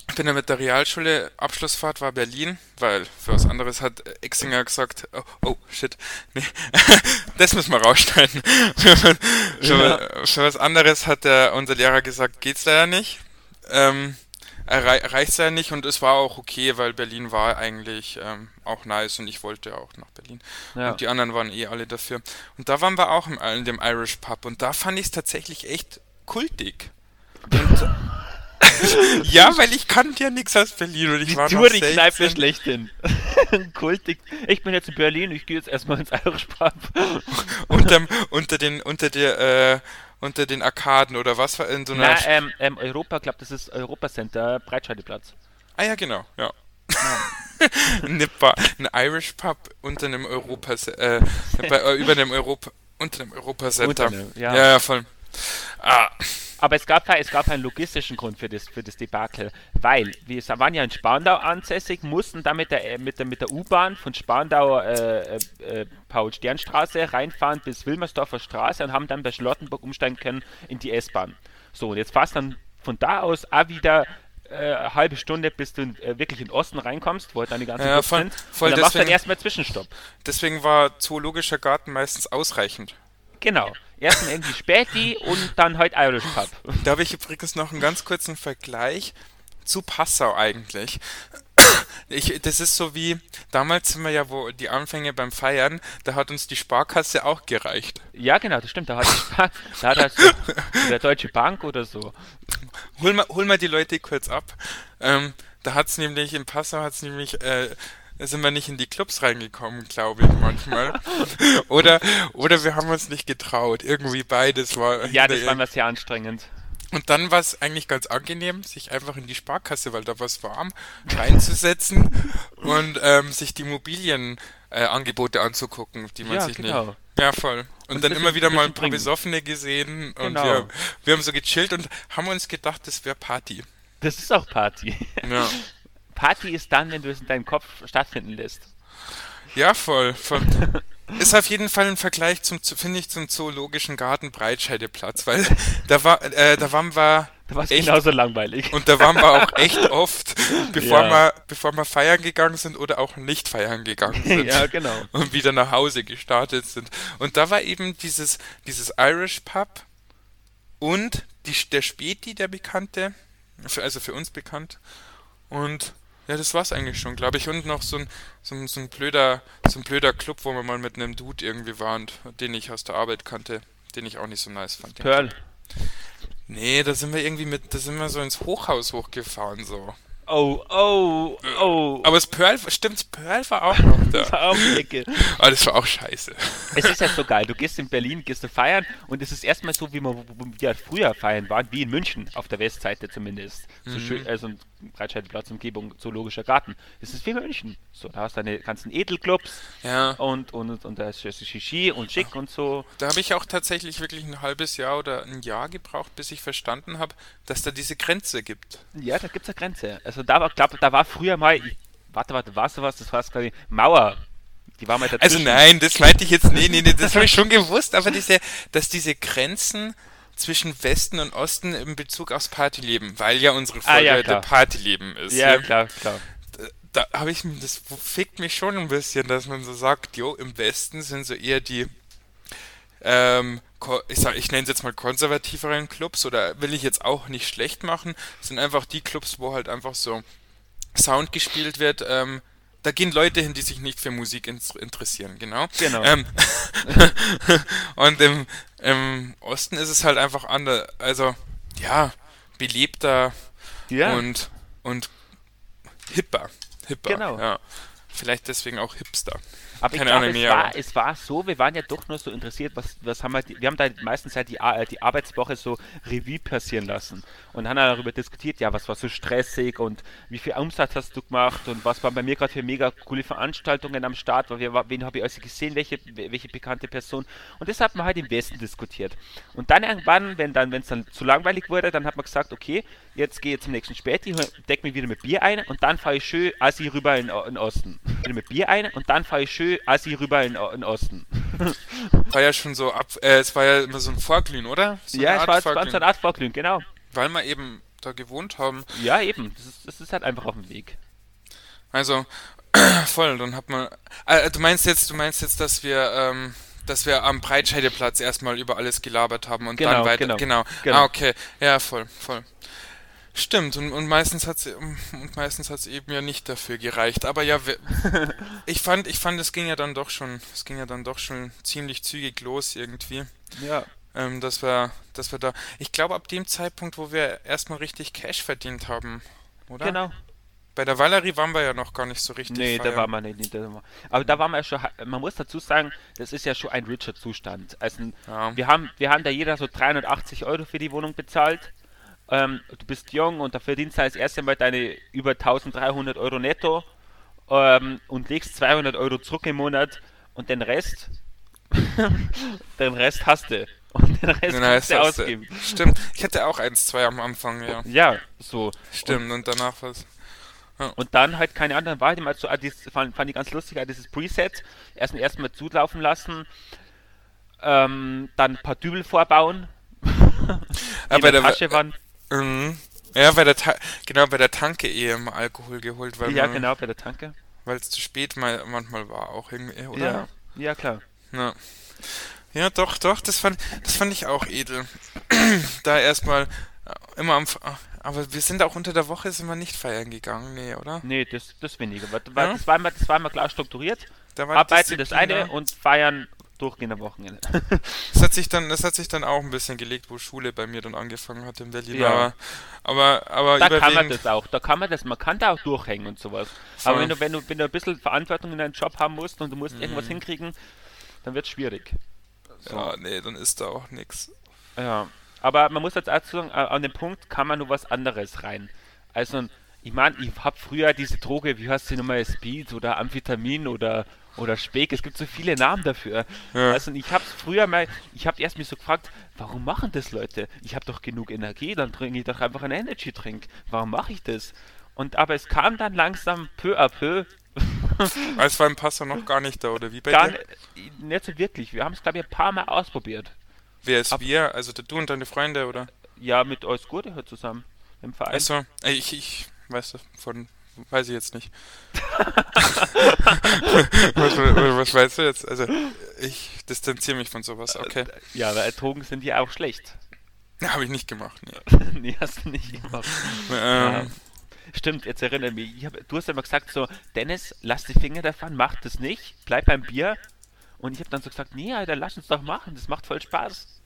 Speaker 3: Ich bin ja mit der Realschule, Abschlussfahrt war Berlin, weil für was anderes hat äh, Exinger gesagt, oh, oh shit, nee, das müssen wir rausschneiden. für, für, für was anderes hat der, unser Lehrer gesagt, geht's leider nicht. Ähm, erreicht ja nicht und es war auch okay, weil Berlin war eigentlich ähm, auch nice und ich wollte ja auch nach Berlin.
Speaker 2: Ja.
Speaker 3: Und die anderen waren eh alle dafür. Und da waren wir auch im, in dem Irish Pub und da fand ich es tatsächlich echt kultig. Und, ja, weil ich kannte ja nichts aus Berlin und ich
Speaker 2: Die
Speaker 3: war noch
Speaker 2: Touri-Kneipe
Speaker 3: 16.
Speaker 2: schlechthin. Kultig. Ich bin jetzt in Berlin, ich gehe jetzt erstmal ins Irish Pub.
Speaker 3: Unterm, unter den unter der äh, unter den Arkaden oder was in so einer
Speaker 2: Na, ähm, ähm, Europa, glaube das ist Europa Center, Breitscheideplatz.
Speaker 3: Ah ja, genau, ja. eine Bar, ein Irish Pub unter einem Europa, äh, bei, äh, über dem Europa, unter dem Europa Center.
Speaker 2: ja.
Speaker 3: ja, ja, voll.
Speaker 2: Ah. Aber es gab, es gab einen logistischen Grund für das, für das Debakel, weil wir waren ja in Spandau ansässig, mussten da mit der, mit der, mit der U-Bahn von Spandau äh, äh, Paul-Stern-Straße reinfahren bis Wilmersdorfer Straße und haben dann bei Schlottenburg umsteigen können in die S-Bahn. So, und jetzt fast dann von da aus auch wieder äh, halbe Stunde, bis du äh, wirklich in den Osten reinkommst, wo halt dann die ganzen
Speaker 3: ja, voll.
Speaker 2: Voll und dann machst du dann erstmal Zwischenstopp.
Speaker 3: Deswegen war Zoologischer Garten meistens ausreichend.
Speaker 2: Genau. Erstmal irgendwie Späti und dann halt Irish Pub.
Speaker 3: Da habe ich übrigens noch einen ganz kurzen Vergleich zu Passau eigentlich. Ich, das ist so wie, damals sind wir ja, wo die Anfänge beim Feiern, da hat uns die Sparkasse auch gereicht.
Speaker 2: Ja, genau, das stimmt. Da hat, Spar da hat also der Deutsche Bank oder so.
Speaker 3: Hol mal, hol mal die Leute kurz ab. Ähm, da hat es nämlich, in Passau hat es nämlich, äh, sind wir nicht in die Clubs reingekommen, glaube ich, manchmal. oder, oder wir haben uns nicht getraut. Irgendwie beides war.
Speaker 2: Ja, das war mir sehr anstrengend.
Speaker 3: Und dann war es eigentlich ganz angenehm, sich einfach in die Sparkasse, weil da war es warm, reinzusetzen und ähm, sich die Immobilienangebote äh, anzugucken, die man ja, sich genau. nicht. Ja, voll. Und, und dann immer wieder mal ein paar Besoffene gesehen und genau. wir, wir haben so gechillt und haben uns gedacht, das wäre Party.
Speaker 2: Das ist auch Party.
Speaker 3: Ja.
Speaker 2: Party ist dann, wenn du es in deinem Kopf stattfinden lässt.
Speaker 3: Ja, voll. voll. Ist auf jeden Fall ein Vergleich zum, finde ich, zum Zoologischen Garten Breitscheideplatz, weil da war, äh, da waren wir.
Speaker 2: Da war es genauso langweilig.
Speaker 3: Und da waren wir auch echt oft, bevor ja. wir, bevor wir feiern gegangen sind oder auch nicht feiern gegangen sind.
Speaker 2: ja, genau.
Speaker 3: Und wieder nach Hause gestartet sind. Und da war eben dieses, dieses Irish Pub und die, der Späti, der Bekannte, also für uns bekannt. Und ja, das war's eigentlich schon, glaube ich. Und noch so ein, so, ein, so, ein blöder, so ein blöder Club, wo wir mal mit einem Dude irgendwie waren, den ich aus der Arbeit kannte, den ich auch nicht so nice fand.
Speaker 2: Pearl.
Speaker 3: Nee, da sind wir irgendwie mit, da sind wir so ins Hochhaus hochgefahren, so.
Speaker 2: Oh, oh, oh.
Speaker 3: Aber das Pearl, stimmt, Pearl war auch noch da.
Speaker 2: war auch die Ecke.
Speaker 3: Aber das war auch scheiße.
Speaker 2: Es ist ja so geil. Du gehst in Berlin, gehst du feiern und es ist erstmal so, wie wir, wir früher feiern waren, wie in München, auf der Westseite zumindest. So mhm. schön, also Breitscheidplatz, Umgebung, Zoologischer Garten. Es ist wie München. So, da hast du deine ganzen Edelclubs
Speaker 3: ja.
Speaker 2: und, und, und da ist Shishi und Schick Ach, und so.
Speaker 3: Da habe ich auch tatsächlich wirklich ein halbes Jahr oder ein Jahr gebraucht, bis ich verstanden habe, dass da diese Grenze gibt.
Speaker 2: Ja, da gibt es eine Grenze. Also da war, glaube da war früher mal, warte, warte, warst du was? Das war ich, Mauer. Die war mal
Speaker 3: Also nein, das meinte ich jetzt, nee, nee, nee, das habe ich schon gewusst, aber diese, dass diese Grenzen zwischen Westen und Osten in Bezug aufs Partyleben, weil ja unsere Folge ah, ja, der Partyleben ist.
Speaker 2: Ja, ja. klar, klar.
Speaker 3: Da habe ich das fickt mich schon ein bisschen, dass man so sagt, jo, im Westen sind so eher die ähm, ich, sag, ich nenne es jetzt mal konservativeren Clubs oder will ich jetzt auch nicht schlecht machen, sind einfach die Clubs, wo halt einfach so Sound gespielt wird, ähm, da gehen Leute hin, die sich nicht für Musik interessieren, genau.
Speaker 2: Genau.
Speaker 3: Ähm, und im, im Osten ist es halt einfach anders, also ja, belebter ja. und und hipper, hipper.
Speaker 2: Genau.
Speaker 3: Ja. Vielleicht deswegen auch Hipster.
Speaker 2: Aber Keine ich glaube, es, war, es war so, wir waren ja doch nur so interessiert, was, was haben wir, wir haben da meistens halt die, die Arbeitswoche so Revue passieren lassen und haben darüber diskutiert, ja, was war so stressig und wie viel Umsatz hast du gemacht und was waren bei mir gerade für mega coole Veranstaltungen am Start, weil wir, wen habe ich alles gesehen, welche, welche bekannte Person und das hat man halt im Westen diskutiert. Und dann irgendwann, wenn dann, wenn es dann zu langweilig wurde, dann hat man gesagt, okay, jetzt gehe ich zum nächsten Späti, deck mich wieder mit Bier ein und dann fahre ich schön Assi rüber in, in Osten. Wieder mit Bier ein und dann fahre ich schön Assi rüber in, in Osten.
Speaker 3: War ja schon so ab, äh, es war ja immer so ein Vorglühen, oder? So
Speaker 2: ja, es war, es war so eine Art Vorglühen, genau.
Speaker 3: Weil wir eben da gewohnt haben.
Speaker 2: Ja, eben. Das ist, das ist halt einfach auf dem Weg.
Speaker 3: Also, voll, dann hat man. Äh, du meinst jetzt, du meinst jetzt, dass wir, ähm, dass wir am Breitscheideplatz erstmal über alles gelabert haben und genau, dann weiter. Genau, genau. genau. Ah, okay. Ja, voll, voll. Stimmt, und, und meistens hat und meistens hat es eben ja nicht dafür gereicht. Aber ja, ich fand, ich fand, es ging ja dann doch schon, es ging ja dann doch schon ziemlich zügig los irgendwie.
Speaker 2: Ja.
Speaker 3: Ähm, dass wir, dass wir da. Ich glaube ab dem Zeitpunkt, wo wir erstmal richtig Cash verdient haben, oder?
Speaker 2: Genau.
Speaker 3: Bei der Valerie waren wir ja noch gar nicht so richtig.
Speaker 2: Nee, feiern. da war man nicht. Aber da waren wir ja schon, man muss dazu sagen, das ist ja schon ein richer Zustand. Also ja. wir haben, wir haben da jeder so 380 Euro für die Wohnung bezahlt ähm, du bist jung und da verdienst du als erstes Mal deine über 1300 Euro netto. ähm, und legst 200 Euro zurück im Monat und den Rest, den Rest hast du. Und den Rest
Speaker 3: Den
Speaker 2: kannst du
Speaker 3: hast du.
Speaker 2: ausgeben.
Speaker 3: Stimmt. Ich hatte auch eins, zwei am Anfang, ja.
Speaker 2: Ja, so.
Speaker 3: Stimmt. Und danach was.
Speaker 2: Und dann halt keine anderen war halt immer so, ah, das fand, fand ich ganz lustig, ah, dieses Preset erst erstmal zulaufen lassen, ähm, dann ein paar Dübel vorbauen,
Speaker 3: Aber
Speaker 2: der
Speaker 3: der-
Speaker 2: Tasche waren.
Speaker 3: Mhm. Ja, bei der Ta genau bei der Tanke eh immer Alkohol geholt, weil
Speaker 2: Ja,
Speaker 3: man-
Speaker 2: genau, bei der Tanke.
Speaker 3: weil es zu spät mal manchmal war auch irgendwie, oder?
Speaker 2: Ja, ja, klar.
Speaker 3: Ja. Ja, doch, doch, das fand, das fand ich auch edel. da erstmal äh, immer am. F- Aber wir sind auch unter der Woche sind wir nicht feiern gegangen, nee, oder?
Speaker 2: Nee, das, das weniger. Weil, weil
Speaker 3: Ja?
Speaker 2: das, war immer, das war immer klar strukturiert.
Speaker 3: Da war
Speaker 2: Arbeiten das eine und feiern durchgehend am Wochenende.
Speaker 3: Das hat sich dann, das hat sich dann auch ein bisschen gelegt, wo Schule bei mir dann angefangen hat in Berlin.
Speaker 2: Ja.
Speaker 3: Aber, aber, aber
Speaker 2: da kann man das auch. Da kann man das, man kann da auch durchhängen und sowas.
Speaker 3: Voll.
Speaker 2: Aber wenn du, wenn du, wenn du ein bisschen Verantwortung in deinen Job haben musst und du musst
Speaker 3: Mhm.
Speaker 2: irgendwas hinkriegen, dann wird es schwierig. So.
Speaker 3: Ja, nee, dann ist da auch nix.
Speaker 2: Ja, aber man muss jetzt auch sagen, äh, an dem Punkt kann man nur was anderes rein. Also, ich meine, ich habe früher diese Droge, wie heißt sie nochmal, Speed oder Amphetamin oder, oder Speck, es gibt so viele Namen dafür.
Speaker 3: Ja.
Speaker 2: Also, ich habe früher mal, ich habe erst mich so gefragt, warum machen das Leute? Ich habe doch genug Energie, dann trinke ich doch einfach einen Energy-Drink. Warum mache ich das? Und aber es kam dann langsam peu à peu,
Speaker 3: Als war im Passau noch gar nicht da, oder wie bei
Speaker 2: gar
Speaker 3: dir?
Speaker 2: nicht, so wirklich. Wir haben es, glaube ich, ein paar Mal ausprobiert.
Speaker 3: Wer ist
Speaker 2: ab-
Speaker 3: wir? Also du und deine Freunde, oder?
Speaker 2: Ja, mit Eus Gurde halt zusammen im Verein.
Speaker 3: Also, ich, ich weiß das von, weiß ich jetzt nicht. was, was weißt du jetzt? Also, ich distanziere mich von sowas, okay.
Speaker 2: Ja, weil Drogen sind ja auch schlecht.
Speaker 3: Habe ich nicht gemacht, nee.
Speaker 2: nee, hast du nicht gemacht.
Speaker 3: Ähm,
Speaker 2: Stimmt, jetzt erinnere mich. Ich hab, du hast ja immer gesagt so, Dennis, lass die Finger davon, mach das nicht, bleib beim Bier. Und ich habe dann so gesagt, nee, Alter, lass uns doch machen, das macht voll Spaß.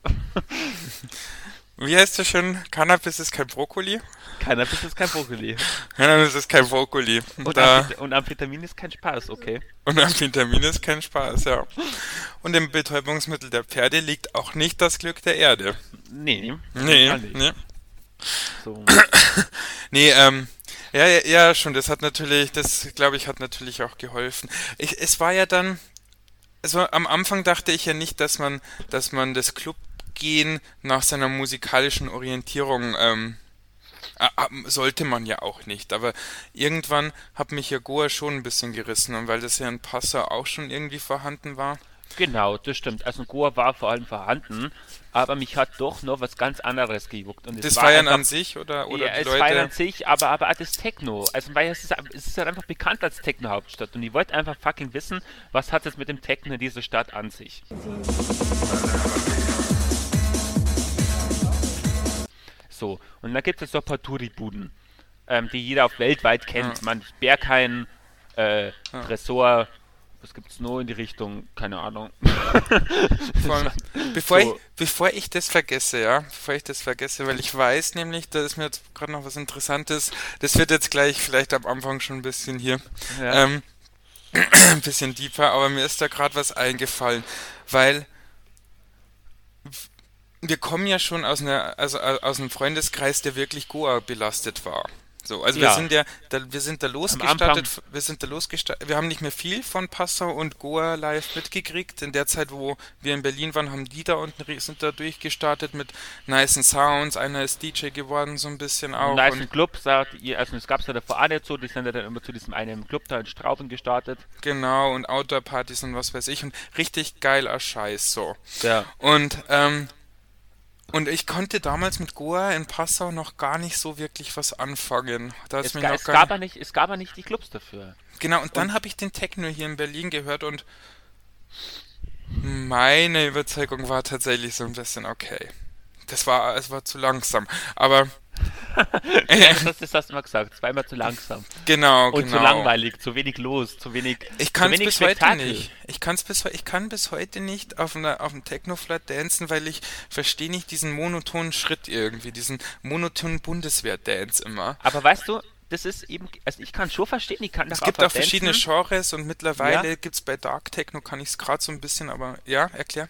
Speaker 3: Wie heißt das schon? Cannabis ist kein Brokkoli?
Speaker 2: Cannabis ist kein Brokkoli.
Speaker 3: Cannabis ist kein Brokkoli.
Speaker 2: Und,
Speaker 3: Da,
Speaker 2: Ampheta und Amphetamin ist kein Spaß, okay.
Speaker 3: und Amphetamin ist kein Spaß, ja. Und im Betäubungsmittel der Pferde liegt auch nicht das Glück der Erde.
Speaker 2: Nee.
Speaker 3: Nee, nee.
Speaker 2: So.
Speaker 3: Nee, ähm, ja, ja, ja, schon, das hat natürlich, das glaube ich, hat natürlich auch geholfen. Ich, es war ja dann, also am Anfang dachte ich ja nicht, dass man, dass man das Clubgehen nach seiner musikalischen Orientierung, ähm, sollte man ja auch nicht, aber irgendwann hat mich ja Goa schon ein bisschen gerissen und weil das ja in Passau auch schon irgendwie vorhanden war.
Speaker 2: Genau, das stimmt. Also Goa war vor allem vorhanden, aber mich hat doch noch was ganz anderes gejuckt. Und es
Speaker 3: Das
Speaker 2: war
Speaker 3: Feiern
Speaker 2: einfach-
Speaker 3: an sich oder, oder
Speaker 2: ja,
Speaker 3: die
Speaker 2: es
Speaker 3: Leute.
Speaker 2: feiern an sich, aber, aber auch das Techno. Also, weil es ist, es ist halt einfach bekannt als Techno-Hauptstadt. Und ich wollte einfach fucking wissen, was hat es mit dem Techno in dieser Stadt an sich. So, und dann gibt es paar Touri-Buden, ähm, die jeder auch weltweit kennt.
Speaker 3: Ja.
Speaker 2: Man, Berghain, äh, Tresor, was gibt's noch in die Richtung? Keine Ahnung.
Speaker 3: Voll. Bevor,
Speaker 2: So.
Speaker 3: ich, bevor ich das vergesse, ja, bevor ich das vergesse, weil ich weiß nämlich, da ist mir jetzt gerade noch was Interessantes, das wird jetzt gleich vielleicht am Anfang schon ein bisschen hier,
Speaker 2: Ja.
Speaker 3: ähm, ein bisschen deeper, aber mir ist da gerade was eingefallen, weil wir kommen ja schon aus einer, also äh, aus einem Freundeskreis, der wirklich Goa belastet war. So, also wir
Speaker 2: Ja.
Speaker 3: sind ja, da, wir sind da losgestartet, wir sind da losgestartet, wir haben nicht mehr viel von Passau und Goa live mitgekriegt. In der Zeit, wo wir in Berlin waren, haben die da unten sind da durchgestartet mit nicen Sounds. Einer ist DJ geworden, so ein bisschen auch.
Speaker 2: nice
Speaker 3: und,
Speaker 2: Club sagt ihr, also es gab es ja davor auch nicht so, die sind ja dann immer zu diesem einen Club da in Straubing gestartet.
Speaker 3: genau, und Outdoor-Partys und was weiß ich. Und richtig geiler Scheiß, so.
Speaker 2: Ja.
Speaker 3: Und, ähm, und ich konnte damals mit Goa in Passau noch gar nicht so wirklich was anfangen. Da
Speaker 2: Es, ga,
Speaker 3: noch
Speaker 2: es,
Speaker 3: gar
Speaker 2: gab
Speaker 3: nicht-
Speaker 2: aber nicht, es gab aber nicht die Clubs dafür.
Speaker 3: Genau, und dann habe ich den Techno hier in Berlin gehört und meine Überzeugung war tatsächlich so ein bisschen okay. Das war, es war zu langsam. Aber
Speaker 2: Das, das hast du mal gesagt, zweimal zu langsam.
Speaker 3: genau,
Speaker 2: Und
Speaker 3: genau.
Speaker 2: zu langweilig, zu wenig los, zu wenig.
Speaker 3: Ich kann es bis heute
Speaker 2: Spektakel.
Speaker 3: nicht. Ich kann's bis ich kann bis heute nicht auf einer auf dem Techno-Flat dancen, weil ich verstehe nicht diesen monotonen Schritt irgendwie, diesen monotonen Bundeswehr-Dance immer.
Speaker 2: Aber weißt du, das ist eben, also ich kann schon verstehen, ich kann
Speaker 3: Es gibt auch verschiedene Genres und mittlerweile
Speaker 2: Ja.
Speaker 3: gibt's bei Dark Techno, kann ich es gerade so ein bisschen, aber ja, erklär.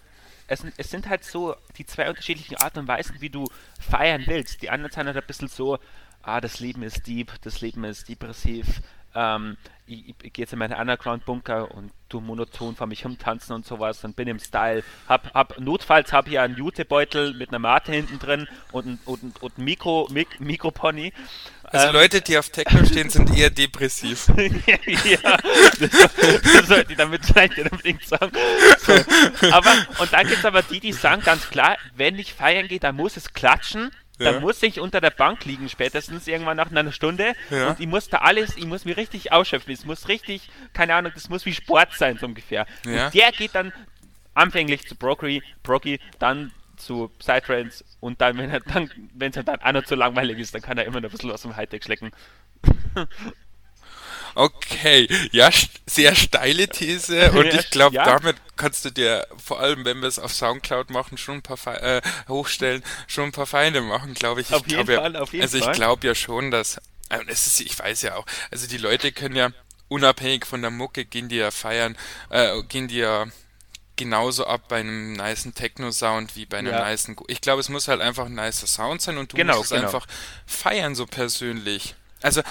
Speaker 2: Es, sind- es sind halt so die zwei unterschiedlichen Arten und Weisen, wie du feiern willst. Die anderen sind halt ein bisschen so, ah, das Leben ist deep, das Leben ist depressiv, ähm, ich, ich gehe jetzt in meinen Underground-Bunker und tu monoton vor mich tanzen und sowas und bin im Style. Hab, hab notfalls habe ich einen Jutebeutel mit einer Mate hinten drin und ein und, und Mikro, Mik, Mikropony.
Speaker 3: Also ähm, Leute, die auf Techno stehen, sind eher depressiv.
Speaker 2: ja, das, sollte ich damit vielleicht unbedingt sagen. So. Aber, und dann gibt es aber die, die sagen ganz klar, wenn ich feiern gehe, dann muss es klatschen ja. Dann muss ich unter der Bank liegen, spätestens irgendwann nach einer Stunde. Ja. Und ich muss da alles, ich muss mich richtig ausschöpfen. Es muss richtig, keine Ahnung, das muss wie Sport sein, so ungefähr. Ja. Und der geht dann anfänglich zu Brocky, Brocky dann zu Psytrance und dann, wenn er dann, wenn es dann auch noch zu langweilig ist, dann kann er immer noch ein bisschen aus dem Hightech schlecken.
Speaker 3: Okay, ja, sehr steile These und ich glaube, ja. damit kannst du dir, vor allem wenn wir es auf Soundcloud machen, schon ein paar Fe äh, hochstellen, schon ein paar Feinde machen, glaube ich.
Speaker 2: Auf
Speaker 3: ich
Speaker 2: jeden Fall, auf jeden
Speaker 3: Also ich glaube ja schon, dass, äh, es ist, ich weiß ja auch, also die Leute können ja unabhängig von der Mucke gehen die ja feiern, äh, gehen die ja genauso ab bei einem niceen Techno-Sound wie bei einem ja. niceen. Ich glaube, es muss halt einfach ein nicer Sound sein und du genau, musst es genau. einfach feiern, so persönlich. Also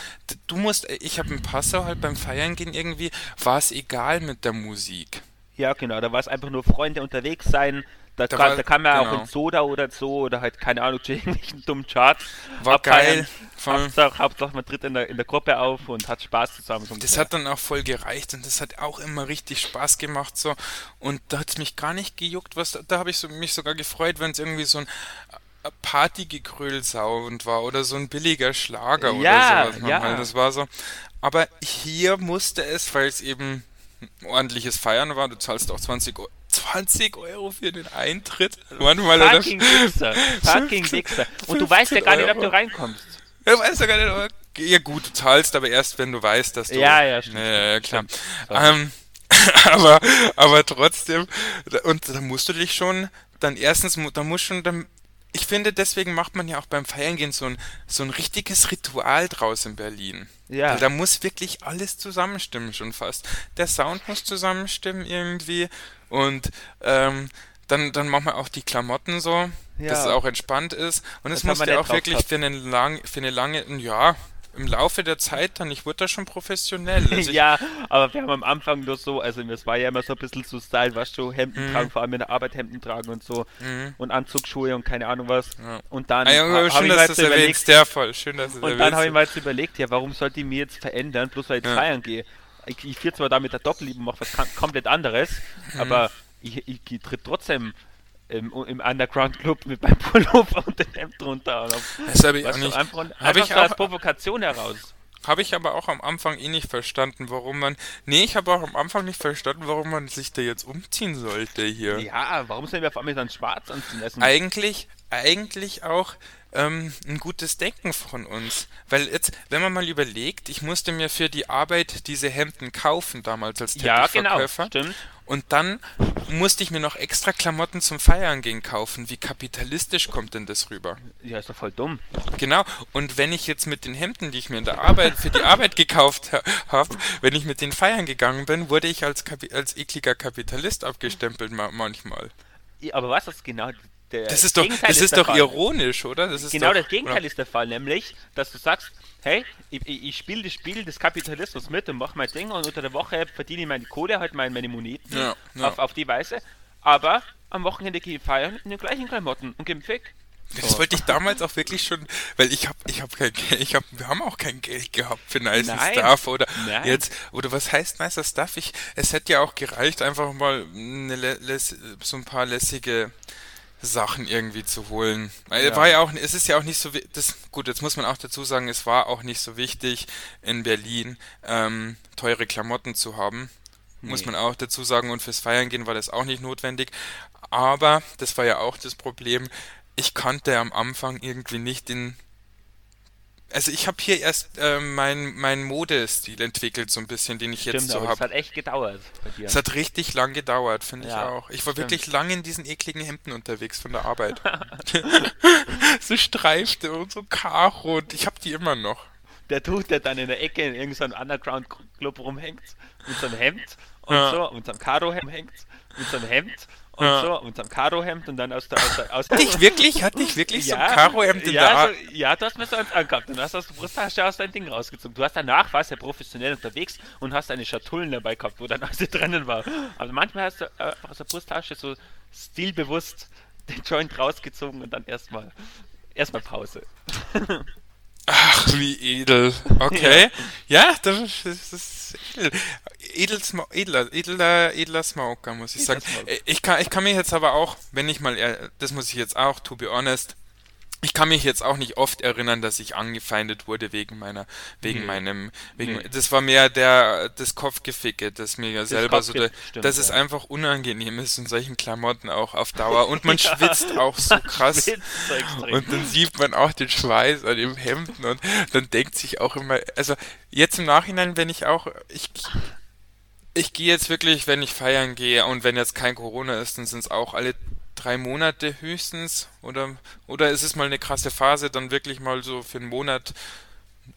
Speaker 3: du musst, ich habe in Passau halt beim Feiern gehen irgendwie, war es egal mit der Musik.
Speaker 2: Ja, genau, da war es einfach nur Freunde unterwegs sein. Da, da, kann, war, da kann man genau. auch in Soda oder so oder halt, keine Ahnung, zu irgendwelchen dummen Charts.
Speaker 3: War abfeiern. geil.
Speaker 2: Hauptsache, Hauptsache, man tritt in der, in der Gruppe auf und hat Spaß zusammen.
Speaker 3: So das hat dann auch voll gereicht und das hat auch immer richtig Spaß gemacht so. Und da hat es mich gar nicht gejuckt, was da, da habe ich so, mich sogar gefreut, wenn es irgendwie so ein Partygegröl-Sound war oder so ein billiger Schlager
Speaker 2: ja,
Speaker 3: oder sowas.
Speaker 2: Ja.
Speaker 3: Das war so. Aber hier musste es, weil es eben ein ordentliches Feiern war, du zahlst auch 20 Euro. 20 Euro für den Eintritt.
Speaker 2: Manchmal Fucking Wichser. Fucking Wichser. Und du weißt ja gar nicht, ob du reinkommst.
Speaker 3: Ja, weißt ja gar nicht, aber, ja gut, du zahlst aber erst, wenn du weißt, dass du.
Speaker 2: Ja, ja, stimmt.
Speaker 3: Ja, klar. Ähm, aber, aber trotzdem, und da musst du dich schon, dann erstens, da musst schon, dann ich finde, deswegen macht man ja auch beim Feiern gehen so ein, so ein richtiges Ritual draus in Berlin. Ja. Weil da muss wirklich alles zusammenstimmen schon fast. Der Sound muss zusammenstimmen irgendwie und ähm, dann, dann machen wir auch die Klamotten so, ja. dass es auch entspannt ist. Und es muss ja auch wirklich für, einen lang, für eine lange, ja, im Laufe der Zeit dann, ich wurde da schon professionell.
Speaker 2: Also ja, aber wir haben am Anfang nur so, also es war ja immer so ein bisschen so Style, was du Hemden mhm. tragen, vor allem in der Arbeit Hemden tragen und so mhm. und Anzugsschuhe und keine Ahnung was. Ja. Und dann
Speaker 3: ah, ja, schön, dass du erwähnst, ja voll, schön, dass
Speaker 2: Und dann habe ich mir jetzt überlegt, ja, warum sollte ich mir jetzt verändern, bloß weil ich ja. feiern gehe. Ich, ich führe zwar da mit der Doppelliebe mache was komplett anderes, mhm. aber ich, ich, ich tritt trotzdem im, im Underground Club mit meinem Pullover und dem Hemd drunter.
Speaker 3: Das habe ich auch nicht.
Speaker 2: Einfach, hab ich so auch, als Provokation heraus.
Speaker 3: Habe ich aber auch am Anfang eh nicht verstanden, warum man. Nee, ich habe auch am Anfang nicht verstanden, warum man sich da jetzt umziehen sollte hier.
Speaker 2: Ja, warum sollen wir auf einmal dann schwarz anziehen lassen?
Speaker 3: Eigentlich, eigentlich auch ähm, ein gutes Denken von uns. Weil jetzt, wenn man mal überlegt, ich musste mir für die Arbeit diese Hemden kaufen damals als
Speaker 2: Teppichverkäufer. Ja, genau, stimmt.
Speaker 3: Und dann musste ich mir noch extra Klamotten zum Feiern gehen kaufen. Wie kapitalistisch kommt denn das rüber?
Speaker 2: Ja, ist doch voll dumm.
Speaker 3: Genau. Und wenn ich jetzt mit den Hemden, die ich mir in der Arbeit für die Arbeit gekauft ha habe, wenn ich mit den feiern gegangen bin, wurde ich als, Kapi als ekliger Kapitalist abgestempelt ma manchmal.
Speaker 2: Ja, aber was ist genau
Speaker 3: das ist doch, das ist, ist doch ironisch, oder? Das
Speaker 2: ist genau
Speaker 3: doch,
Speaker 2: das Gegenteil oder? ist der Fall, nämlich, dass du sagst, hey, ich, ich spiele das Spiel des Kapitalismus mit und mache mein Ding und unter der Woche verdiene ich meine Kohle, halt meine, meine Moneten ja, ja. Auf, auf die Weise, aber am Wochenende gehe ich feiern in den gleichen Klamotten und gebe weg.
Speaker 3: Das so. wollte ich damals auch wirklich schon, weil ich habe, ich habe kein Geld, ich habe, wir haben auch kein Geld gehabt für nice. Stuff oder Nein. jetzt, oder was heißt nicer Stuff? Ich, es hätte ja auch gereicht, einfach mal eine, so ein paar lässige Sachen irgendwie zu holen. Ja. War ja auch, es ist ja auch nicht so, das, gut, jetzt muss man auch dazu sagen, es war auch nicht so wichtig in Berlin ähm, teure Klamotten zu haben. Nee. Muss man auch dazu sagen, und fürs Feiern gehen war das auch nicht notwendig. Aber, das war ja auch das Problem, ich konnte am Anfang irgendwie nicht den also ich habe hier erst äh, mein, mein Modestil entwickelt, so ein bisschen, den ich
Speaker 2: stimmt,
Speaker 3: jetzt so habe. Es
Speaker 2: hat echt gedauert
Speaker 3: bei dir. Es hat richtig lang gedauert, finde ja, ich auch. Ich war stimmt. wirklich lange in diesen ekligen Hemden unterwegs von der Arbeit. so streifte und so Karo und ich habe die immer noch.
Speaker 2: Der tut, der dann in der Ecke in irgendeinem Underground-Club rumhängt, mit seinem Hemd und ja. so, und seinem Karo hängt, mit seinem Hemd und ja. so, und am Karohemd und dann aus der. Aus der aus
Speaker 3: Hatte ich wirklich? Hatte ich wirklich ja, so ein Karohemd in
Speaker 2: ja,
Speaker 3: der
Speaker 2: so, Ja, du hast mir so eins angehabt und hast aus der Brusttasche aus dein Ding rausgezogen. Du hast danach, warst ja professionell unterwegs und hast eine Schatullen dabei gehabt, wo dann alles drinnen war. Aber manchmal hast du äh, aus der Brusttasche so stilbewusst den Joint rausgezogen und dann erstmal erstmal Pause.
Speaker 3: Ach, wie edel. Okay. Ja, das, das ist edel. Edel, edler, edler, edler Smoker, muss ich sagen. Ich kann, ich kann mir jetzt aber auch, wenn ich mal, das muss ich jetzt auch, to be honest, ich kann mich jetzt auch nicht oft erinnern, dass ich angefeindet wurde wegen meiner, wegen nee. meinem, wegen, nee. das war mehr der, das Kopfgeficke, das mir ja selber so, der, stimmt, dass ja. es einfach unangenehm ist in solchen Klamotten auch auf Dauer und man ja. schwitzt auch so krass und dann sieht man auch den Schweiß an dem Hemden und dann denkt sich auch immer, also jetzt im Nachhinein, wenn ich auch, ich, ich gehe jetzt wirklich, wenn ich feiern gehe und wenn jetzt kein Corona ist, dann sind es auch alle drei Monate höchstens oder oder ist es mal eine krasse Phase, dann wirklich mal so für einen Monat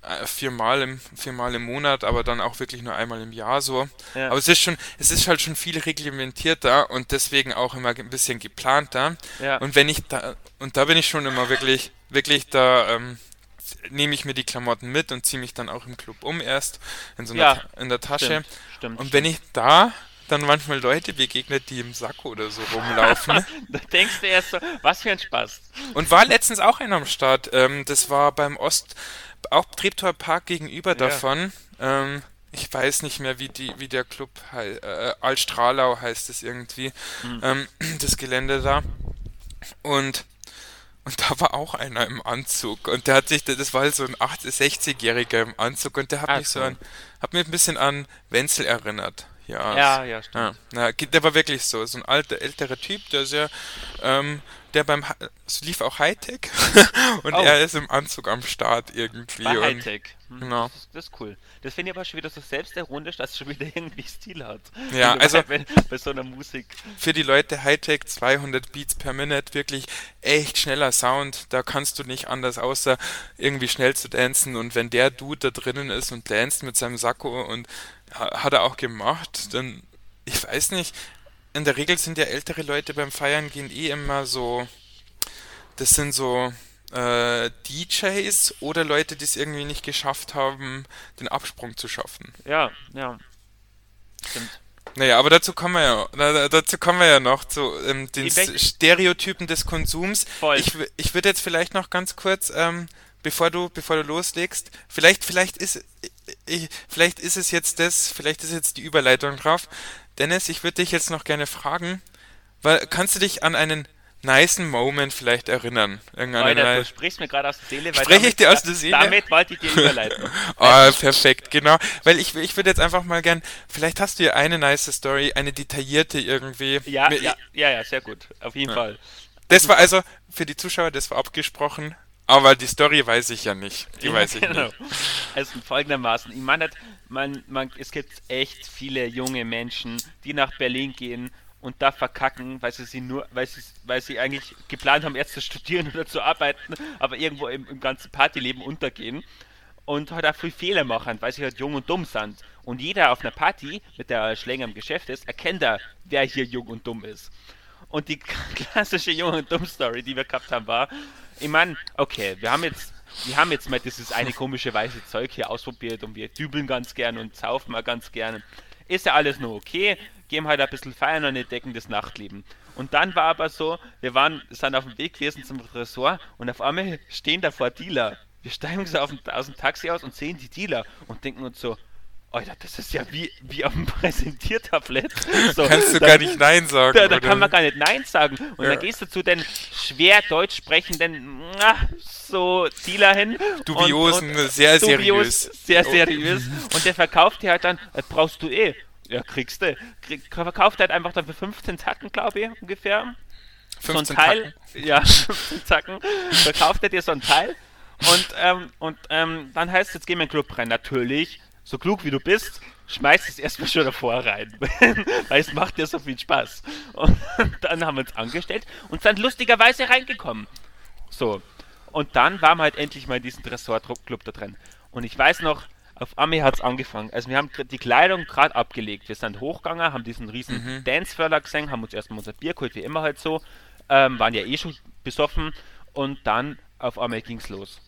Speaker 3: äh, viermal im viermal im Monat, aber dann auch wirklich nur einmal im Jahr so. Ja. Aber es ist schon, es ist halt schon viel reglementierter und deswegen auch immer ein bisschen geplanter. Ja. Und wenn ich da und da bin ich schon immer wirklich wirklich da ähm, nehme ich mir die Klamotten mit und ziehe mich dann auch im Club um erst in so einer ja, in der Tasche. Stimmt, stimmt, und wenn ich da dann manchmal Leute begegnet, die im Sakko oder so rumlaufen.
Speaker 2: da denkst du erst so, was für ein Spaß.
Speaker 3: Und war letztens auch einer am Start. Ähm, das war beim Ost, auch Treptower Park gegenüber ja. davon. Ähm, ich weiß nicht mehr, wie die, wie der Club heißt. Äh, Altstrahlau heißt es irgendwie. Mhm. Ähm, das Gelände da. Und und da war auch einer im Anzug. Und der hat sich, das war halt so ein 60-Jähriger im Anzug. Und der hat Ach mich so an, hat mich ein bisschen an Wenzel erinnert. Ja,
Speaker 2: ja, ja stimmt.
Speaker 3: Ja, der war wirklich so, so ein alter, älterer Typ, der sehr, ähm, der beim, es lief auch Hightech und oh. er ist im Anzug am Start irgendwie. Bei
Speaker 2: Hightech. Hm, genau. Das, das, ist cool. Das finde ich aber schon wieder so selbstironisch, dass es schon wieder irgendwie Stil hat.
Speaker 3: Ja, also bei, bei so einer Musik. Für die Leute Hightech 200 Beats per Minute, wirklich echt schneller Sound. Da kannst du nicht anders, außer irgendwie schnell zu dancen. Und wenn der Dude da drinnen ist und danst mit seinem Sakko und hat er auch gemacht. Dann, ich weiß nicht, in der Regel sind ja ältere Leute beim Feiern gehen eh immer so, das sind so äh, DJs oder Leute, die es irgendwie nicht geschafft haben, den Absprung zu schaffen.
Speaker 2: Ja, ja. Stimmt.
Speaker 3: Naja, aber dazu kommen wir ja, dazu kommen wir ja noch zu ähm, den Stereotypen des Konsums. Voll. Ich, ich würde jetzt vielleicht noch ganz kurz, ähm, bevor du, bevor du loslegst, vielleicht, vielleicht ist, ich, vielleicht ist es jetzt das, vielleicht ist jetzt die Überleitung drauf. Dennis, ich würde dich jetzt noch gerne fragen, weil, kannst du dich an einen nicen Moment vielleicht erinnern?
Speaker 2: Alter, du sprichst mir gerade aus der Seele.
Speaker 3: Weil Spreche ich dir aus der Seele?
Speaker 2: Damit wollte ich dir überleiten.
Speaker 3: oh, perfekt, genau. Weil ich, ich würde jetzt einfach mal gern, vielleicht hast du ja eine nice Story, eine detaillierte irgendwie.
Speaker 2: Ja, ja, ja, ja, sehr gut. Auf jeden ja. Fall.
Speaker 3: Das war also, für die Zuschauer, das war abgesprochen. Aber die Story weiß ich ja nicht. Die ja, weiß ich genau. nicht.
Speaker 2: Also folgendermaßen, ich meine, man, man, es gibt echt viele junge Menschen, die nach Berlin gehen und da verkacken, weil sie, sie nur, weil sie, weil sie eigentlich geplant haben, erst zu studieren oder zu arbeiten, aber irgendwo im, im ganzen Partyleben untergehen und halt auch viel Fehler machen, weil sie halt jung und dumm sind. Und jeder auf einer Party, mit der Schlänger im Geschäft ist, erkennt da, wer hier jung und dumm ist. Und die klassische jung und dumm Story, die wir gehabt haben, war, ich meine, okay, wir haben jetzt wir haben jetzt mal dieses eine komische weiße Zeug hier ausprobiert und wir dübeln ganz gern und saufen mal ganz gern. Ist ja alles nur okay, gehen halt ein bisschen feiern und entdecken das Nachtleben. Und dann war aber so, wir waren, sind auf dem Weg gewesen zum Ressort und auf einmal stehen da vor Dealer. Wir steigen so aus dem Taxi aus und sehen die Dealer und denken uns so, Alter, das ist ja wie, wie auf dem Präsentiertablett.
Speaker 3: So, Kannst du da, gar nicht Nein sagen.
Speaker 2: Da, da kann man gar nicht Nein sagen. Und ja. dann gehst du zu den schwer deutsch sprechenden so Dealer hin.
Speaker 3: Dubiosen, und, und sehr dubios,
Speaker 2: seriös. Sehr seriös. Und der verkauft dir halt dann, das brauchst du eh. Ja, kriegst du. Krieg, verkauft halt einfach dann für 15 Tacken, glaube ich, ungefähr. 15 so ein Teil. Tacken. Ja, 15 Tacken. Verkauft er dir so ein Teil. Und, ähm, und ähm, dann heißt es, jetzt gehen wir in den Club rein. Natürlich so klug wie du bist, schmeißt es erstmal schon davor rein. Weil es macht ja so viel Spaß. Und dann haben wir uns angestellt und sind lustigerweise reingekommen. So. Und dann waren wir halt endlich mal in diesem Ressortclub da drin. Und ich weiß noch, auf einmal hat es angefangen. Also wir haben die Kleidung gerade abgelegt. Wir sind hochgegangen, haben diesen riesen mhm. Danceförder gesehen, haben uns erstmal unser Bier geholt, wie immer halt so. Ähm, waren ja eh schon besoffen und dann auf einmal ging es los.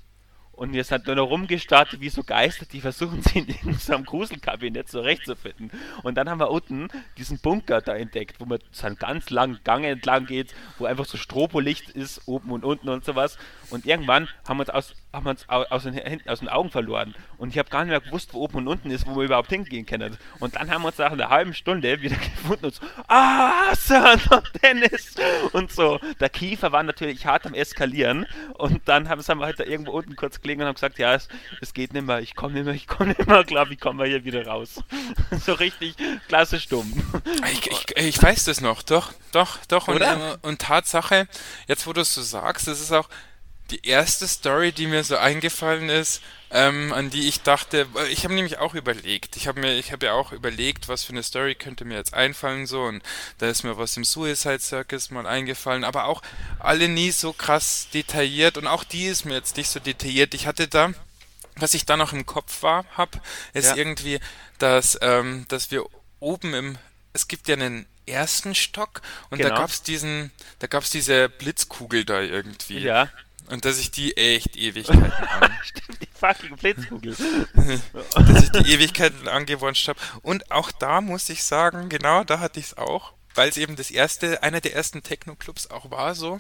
Speaker 2: Und wir sind nur noch rumgestartet wie so Geister, die versuchen, sie in irgendeinem Gruselkabinett zurechtzufinden. Und dann haben wir unten diesen Bunker da entdeckt, wo man so einen ganz langen Gang entlang geht, wo einfach so Stropolicht ist, oben und unten und sowas. Und irgendwann haben wir uns aus, haben wir uns aus, den, aus den Augen verloren. Und ich habe gar nicht mehr gewusst, wo oben und unten ist, wo wir überhaupt hingehen können. Und dann haben wir uns nach einer halben Stunde wieder gefunden und so, ah, Sir und Dennis! Und so. Der Kiefer war natürlich hart am Eskalieren. Und dann haben, haben wir halt da irgendwo unten kurz gelegen und haben gesagt, ja, es, es geht nicht mehr, ich komme nicht mehr, ich komme nicht mehr klar, wie kommen wir hier wieder raus? so richtig klassisch dumm.
Speaker 3: Ich, ich, ich, weiß das noch, doch, doch, doch. Und, und Tatsache, jetzt wo du es so sagst, das ist auch die erste Story, die mir so eingefallen ist, ähm, an die ich dachte, ich habe nämlich auch überlegt. Ich habe mir, ich habe ja auch überlegt, was für eine Story könnte mir jetzt einfallen so und da ist mir was im Suicide Circus mal eingefallen, aber auch alle nie so krass detailliert und auch die ist mir jetzt nicht so detailliert. Ich hatte da, was ich da noch im Kopf war, hab, ist ja. irgendwie, dass, ähm, dass wir oben im, es gibt ja einen ersten Stock und genau. da gab's diesen, da gab's diese Blitzkugel da irgendwie.
Speaker 2: Ja.
Speaker 3: Und dass ich die echt Ewigkeiten an.
Speaker 2: Stimmt, die fucking Blitzkugel.
Speaker 3: dass ich die Ewigkeiten angewunscht habe. Und auch da muss ich sagen, genau da hatte ich es auch. Weil es eben das erste, einer der ersten Techno-Clubs auch war so.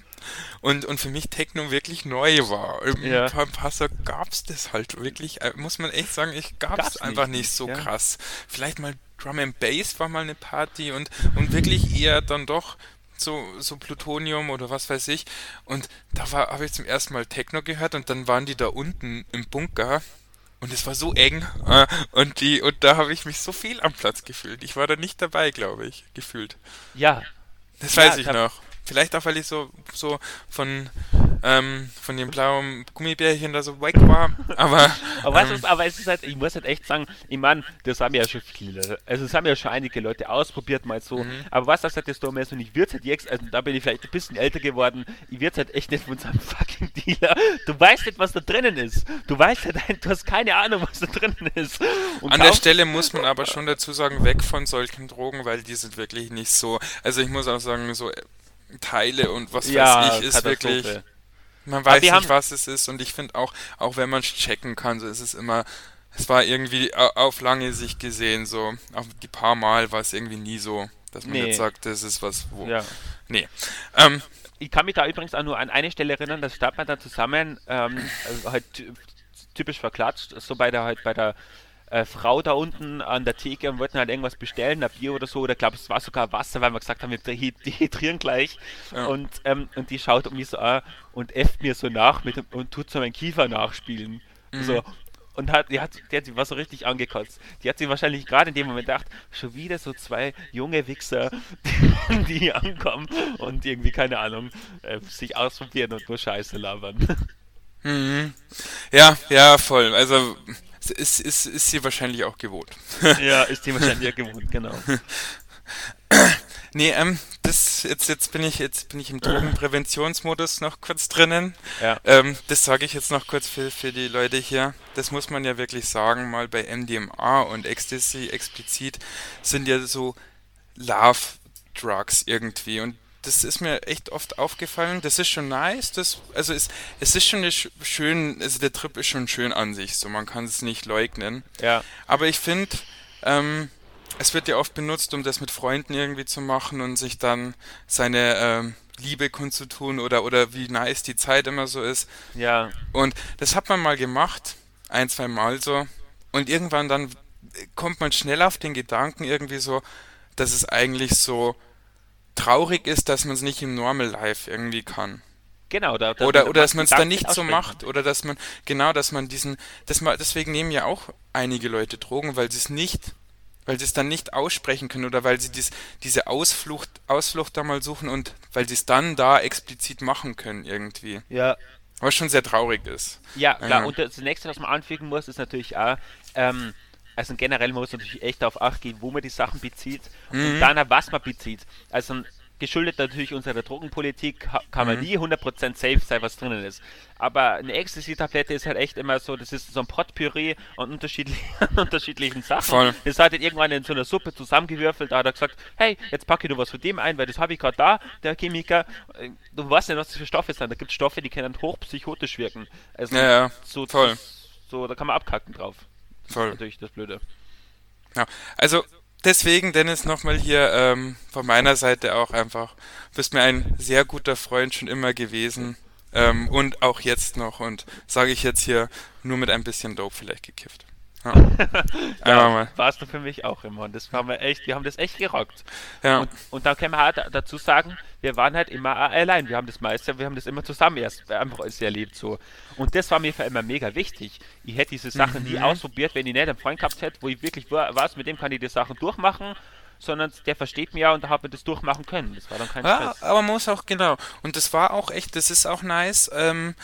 Speaker 3: Und, und für mich Techno wirklich neu war. Im ja. Passau gab es das halt wirklich, äh, muss man echt sagen, ich gab es einfach nicht, nicht so ja. krass. Vielleicht mal Drum and Bass war mal eine Party und, und wirklich eher dann doch so, so Plutonium oder was weiß ich. Und da habe ich zum ersten Mal Techno gehört und dann waren die da unten im Bunker und es war so eng äh, und die und da habe ich mich so viel am Platz gefühlt. Ich war da nicht dabei, glaube ich, gefühlt.
Speaker 2: Ja.
Speaker 3: Das weiß ja, ich noch. Vielleicht auch, weil ich so, so von, ähm, von dem blauen Gummibärchen da so weg war. Aber,
Speaker 2: aber, ähm, ist, aber es ist halt, ich muss halt echt sagen, ich meine, das haben ja schon viele, also es haben ja schon einige Leute ausprobiert, mal so. Mhm. Aber was das halt das Dumme ist, und ich würde halt jetzt, also da bin ich vielleicht ein bisschen älter geworden, ich würde halt echt nicht von so einem fucking Dealer. Du weißt nicht, was da drinnen ist. Du weißt halt, du hast keine Ahnung, was da drinnen ist.
Speaker 3: Und An der Stelle muss man aber schon dazu sagen, weg von solchen Drogen, weil die sind wirklich nicht so, also ich muss auch sagen, so Teile und was ja, weiß ich, ist wirklich. Man weiß nicht, was es ist und ich finde auch, auch wenn man es checken kann, so ist es immer, es war irgendwie auf lange Sicht gesehen, so, auf die paar Mal war es irgendwie nie so, dass man nee. jetzt sagt, das ist was, wo. Ja. Nee.
Speaker 2: Ähm, ich kann mich da übrigens auch nur an eine Stelle erinnern, da stand man dann zusammen, ähm, halt typisch verklatscht, so bei der halt bei der äh, Frau da unten an der Theke und wollten halt irgendwas bestellen, ein Bier oder so, oder glaube es war sogar Wasser, weil wir gesagt haben, wir dehydrieren gleich. Ja. Und, ähm, und die schaut mich so an und äfft mir so nach mit, und tut so meinen Kiefer nachspielen. Mhm. So. Und hat, die, hat, die hat, die war so richtig angekotzt. Die hat sich wahrscheinlich gerade in dem Moment gedacht, schon wieder so zwei junge Wichser, die, die ankommen und irgendwie, keine Ahnung, äh, sich ausprobieren und nur Scheiße labern.
Speaker 3: Mhm. Ja, ja, voll. Also ist, ist, ist sie wahrscheinlich auch gewohnt.
Speaker 2: ja, ist sie wahrscheinlich auch gewohnt, genau.
Speaker 3: Nee, ähm, das jetzt jetzt bin ich jetzt bin ich im Drogenpräventionsmodus noch kurz drinnen. Ja. Ähm, das sage ich jetzt noch kurz für, für die Leute hier. Das muss man ja wirklich sagen, mal bei MDMA und Ecstasy explizit sind ja so Love Drugs irgendwie und das ist mir echt oft aufgefallen. Das ist schon nice. Das, also es, es ist schon schön, also der Trip ist schon schön an sich, so man kann es nicht leugnen.
Speaker 2: Ja.
Speaker 3: Aber ich finde, ähm, es wird ja oft benutzt, um das mit Freunden irgendwie zu machen und sich dann seine ähm, Liebe kundzutun oder, oder wie nice die Zeit immer so ist.
Speaker 2: Ja.
Speaker 3: Und das hat man mal gemacht, ein, zwei Mal so. Und irgendwann dann kommt man schnell auf den Gedanken irgendwie so, dass es eigentlich so traurig ist, dass man es nicht im Normal Life irgendwie kann.
Speaker 2: Genau,
Speaker 3: da, da oder, oder dass man es dann nicht so macht, oder dass man, genau, dass man diesen, dass man, deswegen nehmen ja auch einige Leute Drogen, weil sie es nicht, weil sie es dann nicht aussprechen können oder weil sie dies, diese Ausflucht, Ausflucht da mal suchen und weil sie es dann da explizit machen können irgendwie.
Speaker 2: Ja.
Speaker 3: Was schon sehr traurig ist.
Speaker 2: Ja, klar, ja. und das nächste, was man anfügen muss, ist natürlich auch, ähm, also generell muss man natürlich echt darauf acht geben, wo man die Sachen bezieht mhm. und dann was man bezieht. Also geschuldet natürlich unserer Drogenpolitik, kann man
Speaker 3: Mhm.
Speaker 2: nie 100% safe sein, was drinnen ist. Aber eine Ecstasy-Tablette ist halt echt immer so, das ist so ein Potpüree an unterschiedlichen, unterschiedlichen Sachen.
Speaker 3: Voll.
Speaker 2: Das hat er irgendwann in so einer Suppe zusammengewürfelt, da hat er gesagt, hey, jetzt packe ich nur was von dem ein, weil das habe ich gerade da, der Chemiker. Äh, Du weißt nicht, was das für Stoffe sind. Da gibt es Stoffe, die können hochpsychotisch wirken. Also
Speaker 3: Ja, ja,
Speaker 2: so,
Speaker 3: voll.
Speaker 2: so, da kann man abkacken drauf.
Speaker 3: Voll.
Speaker 2: natürlich das Blöde.
Speaker 3: Ja, also deswegen, Dennis, nochmal hier ähm, von meiner Seite auch einfach, bist mir ein sehr guter Freund schon immer gewesen ähm, und auch jetzt noch und sage ich jetzt hier nur mit ein bisschen Dope vielleicht gekifft. Ja. Mal.
Speaker 2: warst du für mich auch immer. Und das haben wir echt, wir haben das echt gerockt.
Speaker 3: Ja,
Speaker 2: Und, und da können wir halt dazu sagen, wir waren halt immer allein. Wir haben das meiste, wir haben das immer zusammen erst einfach alles erlebt so. Und das war mir für immer mega wichtig. Ich hätte diese Sachen nie
Speaker 3: Mhm.
Speaker 2: ausprobiert, wenn ich nicht einen Freund gehabt hätte, wo ich wirklich wa- weiß, mit dem kann ich die Sachen durchmachen, sondern der versteht mich ja und da hat mir das durchmachen können. Das war dann kein
Speaker 3: ja
Speaker 2: Stress.
Speaker 3: aber man muss auch, genau. Und das war auch echt, das ist auch nice. Ähm,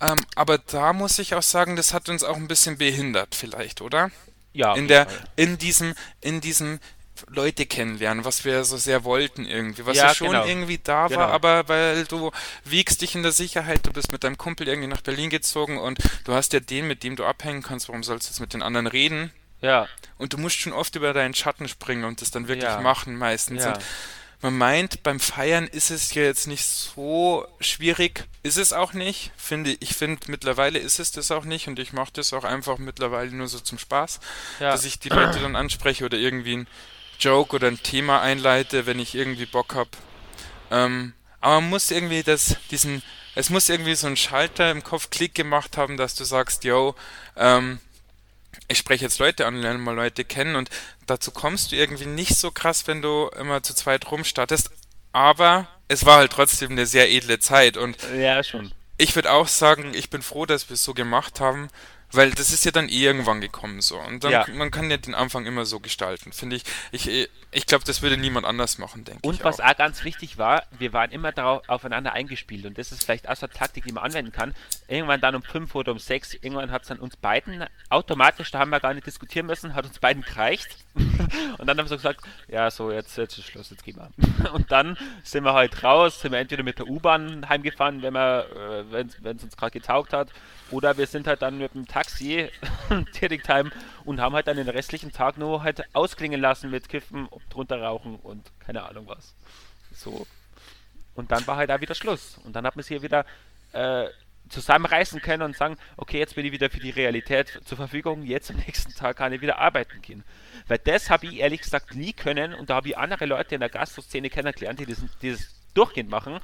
Speaker 3: ähm, aber da muss ich auch sagen, das hat uns auch ein bisschen behindert vielleicht, oder?
Speaker 2: Ja,
Speaker 3: in der
Speaker 2: Fall.
Speaker 3: in diesem in diesem Leute kennenlernen, was wir so sehr wollten irgendwie, was
Speaker 2: Ja,
Speaker 3: ja schon
Speaker 2: genau.
Speaker 3: irgendwie da
Speaker 2: Genau.
Speaker 3: war, aber weil du wiegst dich in der Sicherheit, du bist mit deinem Kumpel irgendwie nach Berlin gezogen und du hast ja den, mit dem du abhängen kannst, warum sollst du jetzt mit den anderen reden?
Speaker 2: Ja,
Speaker 3: Und du musst schon oft über deinen Schatten springen und das dann wirklich
Speaker 2: Ja.
Speaker 3: machen meistens.
Speaker 2: ja.
Speaker 3: Und man meint, beim Feiern ist es ja jetzt nicht so schwierig. Ist es auch nicht. Finde ich finde mittlerweile ist es das auch nicht und ich mache das auch einfach mittlerweile nur so zum Spaß,
Speaker 2: Ja.
Speaker 3: dass ich die Leute dann anspreche oder irgendwie ein Joke oder ein Thema einleite, wenn ich irgendwie Bock habe. Ähm, aber man muss irgendwie das, diesen, es muss irgendwie so ein Schalter im Kopf Klick gemacht haben, dass du sagst, yo, ähm, ich spreche jetzt Leute an, lerne mal Leute kennen und dazu kommst du irgendwie nicht so krass, wenn du immer zu zweit rumstartest. Aber es war halt trotzdem eine sehr edle Zeit und
Speaker 2: ja, schon.
Speaker 3: ich würde auch sagen, ich bin froh, dass wir es so gemacht haben, weil das ist ja dann eh irgendwann gekommen so. Und dann,
Speaker 2: Ja.
Speaker 3: man kann ja den Anfang immer so gestalten, finde ich. Ich, ich glaube, das würde niemand anders machen, denke ich.
Speaker 2: Und was
Speaker 3: auch.
Speaker 2: auch ganz wichtig war, wir waren immer darauf aufeinander eingespielt und das ist vielleicht auch so eine Taktik, die man anwenden kann. Irgendwann dann um 5 oder um 6, irgendwann hat es dann uns beiden automatisch, da haben wir gar nicht diskutieren müssen, hat uns beiden gereicht. und dann haben so gesagt, ja so, jetzt, jetzt ist Schluss, jetzt gehen wir. und dann sind wir halt raus, sind wir entweder mit der U-Bahn heimgefahren, wenn äh, es uns gerade getaugt hat, oder wir sind halt dann mit dem Taxi direkt heim und haben halt dann den restlichen Tag nur halt ausklingen lassen mit Kiffen, drunter rauchen und keine Ahnung was. So. Und dann war halt da wieder Schluss. Und dann hat man sich hier wieder äh, zusammenreißen können und sagen, okay, jetzt bin ich wieder für die Realität zur Verfügung, jetzt am nächsten Tag kann ich wieder arbeiten gehen. Weil das habe ich ehrlich gesagt nie können und da habe ich andere Leute in der Gastroszene kennengelernt, die das, die das durchgehend machen.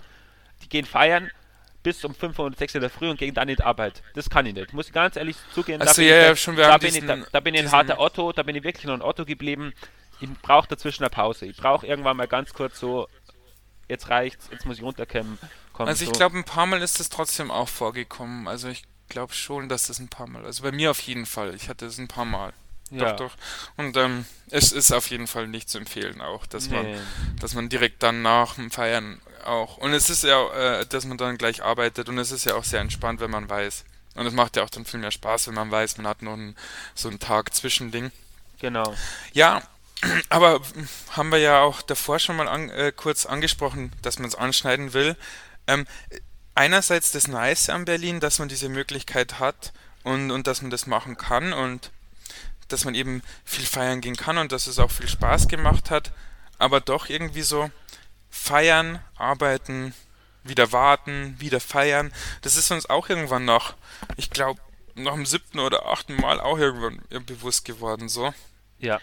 Speaker 2: Die gehen feiern bis um 5 oder 6 in der Früh und gehen dann in die Arbeit. Das kann ich nicht. Muss ich ganz ehrlich zugeben. da
Speaker 3: Ach so,
Speaker 2: bin
Speaker 3: ja,
Speaker 2: ich,
Speaker 3: ja,
Speaker 2: da-
Speaker 3: schon,
Speaker 2: da bin
Speaker 3: diesen-
Speaker 2: ich, da, da bin ich ein harter Otto, da bin ich wirklich noch ein Otto geblieben. Ich brauche dazwischen eine Pause. Ich brauche irgendwann mal ganz kurz so, jetzt reicht's, jetzt muss ich runterkommen. Komm,
Speaker 3: Also ich
Speaker 2: so.
Speaker 3: glaube, ein paar Mal ist das trotzdem auch vorgekommen. Also ich glaube schon, dass das ein paar Mal, also bei mir auf jeden Fall. Ich hatte es ein paar Mal.
Speaker 2: ja.
Speaker 3: Doch, doch. Und ähm, es ist auf jeden Fall nicht zu empfehlen auch, dass man
Speaker 2: Nee.
Speaker 3: dass man direkt dann nach dem Feiern auch. Und es ist ja, äh, dass man dann gleich arbeitet und es ist ja auch sehr entspannt, wenn man weiß. Und es macht ja auch dann viel mehr Spaß, wenn man weiß, man hat noch einen, so einen Tag Zwischending.
Speaker 2: Genau.
Speaker 3: Ja, aber haben wir ja auch davor schon mal an, äh, kurz angesprochen, dass man es anschneiden will. Ähm, einerseits das Nice an Berlin, dass man diese Möglichkeit hat und, und dass man das machen kann und dass man eben viel feiern gehen kann und dass es auch viel Spaß gemacht hat, aber doch irgendwie so feiern, arbeiten, wieder warten, wieder feiern. Das ist uns auch irgendwann noch, ich glaube, noch im siebten oder achten Mal auch irgendwann bewusst geworden so.
Speaker 2: Ja.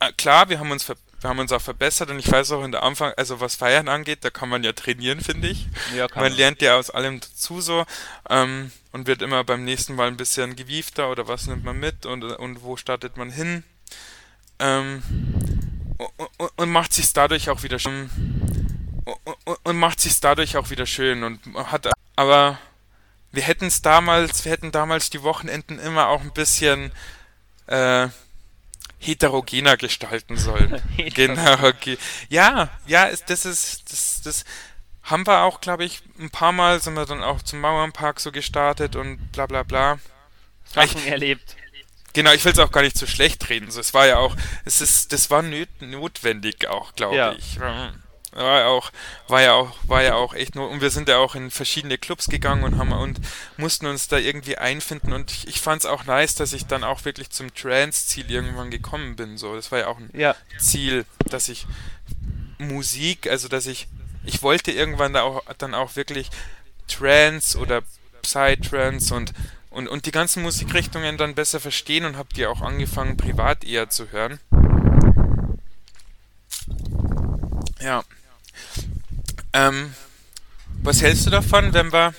Speaker 3: Äh, klar, wir haben uns ver wir haben uns auch verbessert und ich weiß auch in der Anfang, also was Feiern angeht, da kann man ja trainieren, finde ich.
Speaker 2: Ja,
Speaker 3: Man lernt ja aus allem dazu so ähm, und wird immer beim nächsten Mal ein bisschen gewiefter oder was nimmt man mit und, und wo startet man hin. Ähm, und, und, macht sich dadurch auch wieder schön. Und macht sich dadurch auch wieder schön und hat aber wir hätten es damals, wir hätten damals die Wochenenden immer auch ein bisschen äh, heterogener gestalten sollen. genau, okay. Ja, ja, ist, das ist, das, das haben wir auch, glaube ich, ein paar Mal sind wir dann auch zum Mauernpark so gestartet und bla bla bla.
Speaker 2: Sachen erlebt.
Speaker 3: Genau, ich will es auch gar nicht so schlecht reden. So, es war ja auch, es ist, das war nöt notwendig auch, glaube
Speaker 2: Ja.
Speaker 3: ich. War ja auch, war ja auch, war ja auch echt nur, und wir sind ja auch in verschiedene Clubs gegangen und haben und mussten uns da irgendwie einfinden und ich, ich fand es auch nice, dass ich dann auch wirklich zum Trance-Ziel irgendwann gekommen bin. So, das war ja auch ein
Speaker 2: Ja.
Speaker 3: Ziel, dass ich Musik, also dass ich, ich wollte irgendwann da auch, dann auch wirklich Trance oder Psytrance und, und, und die ganzen Musikrichtungen dann besser verstehen und habe die auch angefangen, privat eher zu hören. Ja. Ähm, was hältst du davon, wenn wir.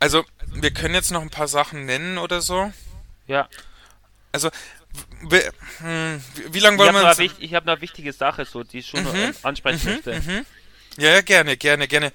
Speaker 3: Also, wir können jetzt noch ein paar Sachen nennen oder so.
Speaker 2: Ja.
Speaker 3: Also, w- w- hm, wie, wie lange wollen
Speaker 2: habe
Speaker 3: wir uns.
Speaker 2: ich hab noch eine wichtige Sache, so, die ich schon
Speaker 3: Mhm,
Speaker 2: ähm, ansprechen möchte.
Speaker 3: Ja, ja, gerne, gerne, gerne.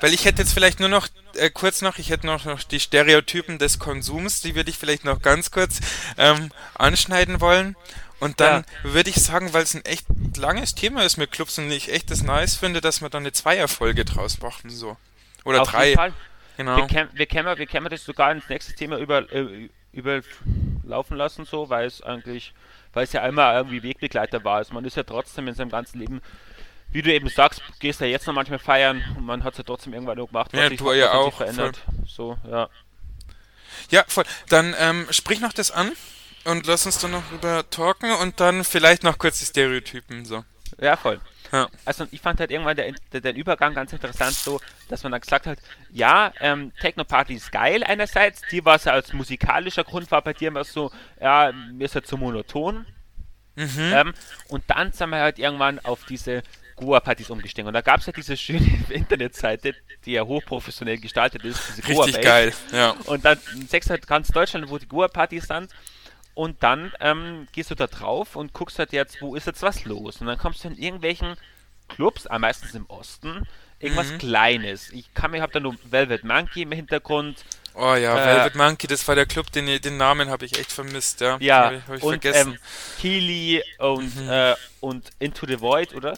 Speaker 3: Weil ich hätte jetzt vielleicht nur noch, äh, kurz noch, ich hätte noch, noch die Stereotypen des Konsums, die würde ich vielleicht noch ganz kurz ähm, anschneiden wollen. Und dann würde ich sagen, weil es ein echt langes Thema ist mit Clubs und ich echt das nice finde, dass wir dann eine Zweierfolge draus machen, so. Oder
Speaker 2: Auf
Speaker 3: drei,
Speaker 2: jeden Fall.
Speaker 3: genau.
Speaker 2: Wir, können, wir, können, wir können das sogar ins nächste Thema über, äh, überlaufen lassen, so, weil es eigentlich, weil es ja immer irgendwie Wegbegleiter war. Also man ist ja trotzdem in seinem ganzen Leben, wie du eben sagst, gehst ja jetzt noch manchmal feiern und man hat es ja trotzdem irgendwann noch gemacht, was
Speaker 3: Ja,
Speaker 2: sich
Speaker 3: du ja auch,
Speaker 2: verändert. So, ja.
Speaker 3: Ja, voll. Dann ähm, sprich noch das an und lass uns dann noch drüber talken und dann vielleicht noch kurz die Stereotypen, so.
Speaker 2: Ja, voll.
Speaker 3: Ja.
Speaker 2: Also ich fand halt irgendwann der, der, den Übergang ganz interessant, so, dass man dann gesagt hat, ja, ähm, Techno-Party ist geil einerseits, die war es ja als musikalischer Grund war bei dir immer so, ja, mir ist ja zu monoton.
Speaker 3: Mhm.
Speaker 2: Ähm, und dann sind wir halt irgendwann auf diese Goa-Partys umgestiegen. Und da gab es ja diese schöne Internetseite, die ja hochprofessionell gestaltet ist, diese
Speaker 3: Richtig geil, ja.
Speaker 2: Und dann sechs halt ganz Deutschland, wo die Goa-Partys sind. Und dann ähm, gehst du da drauf und guckst halt jetzt, wo ist jetzt was los? Und dann kommst du in irgendwelchen Clubs, äh, meistens im Osten, irgendwas
Speaker 3: Mhm.
Speaker 2: Kleines. Ich kann mir, hab da nur Velvet Monkey im Hintergrund.
Speaker 3: Oh ja,
Speaker 2: Äh,
Speaker 3: Velvet Monkey, das war der Club, den, den Namen habe ich echt vermisst, ja.
Speaker 2: Ja,
Speaker 3: Hab ich, hab ich
Speaker 2: und
Speaker 3: vergessen.
Speaker 2: ähm, Keely und,
Speaker 3: Mhm.
Speaker 2: äh, und Into the Void, oder?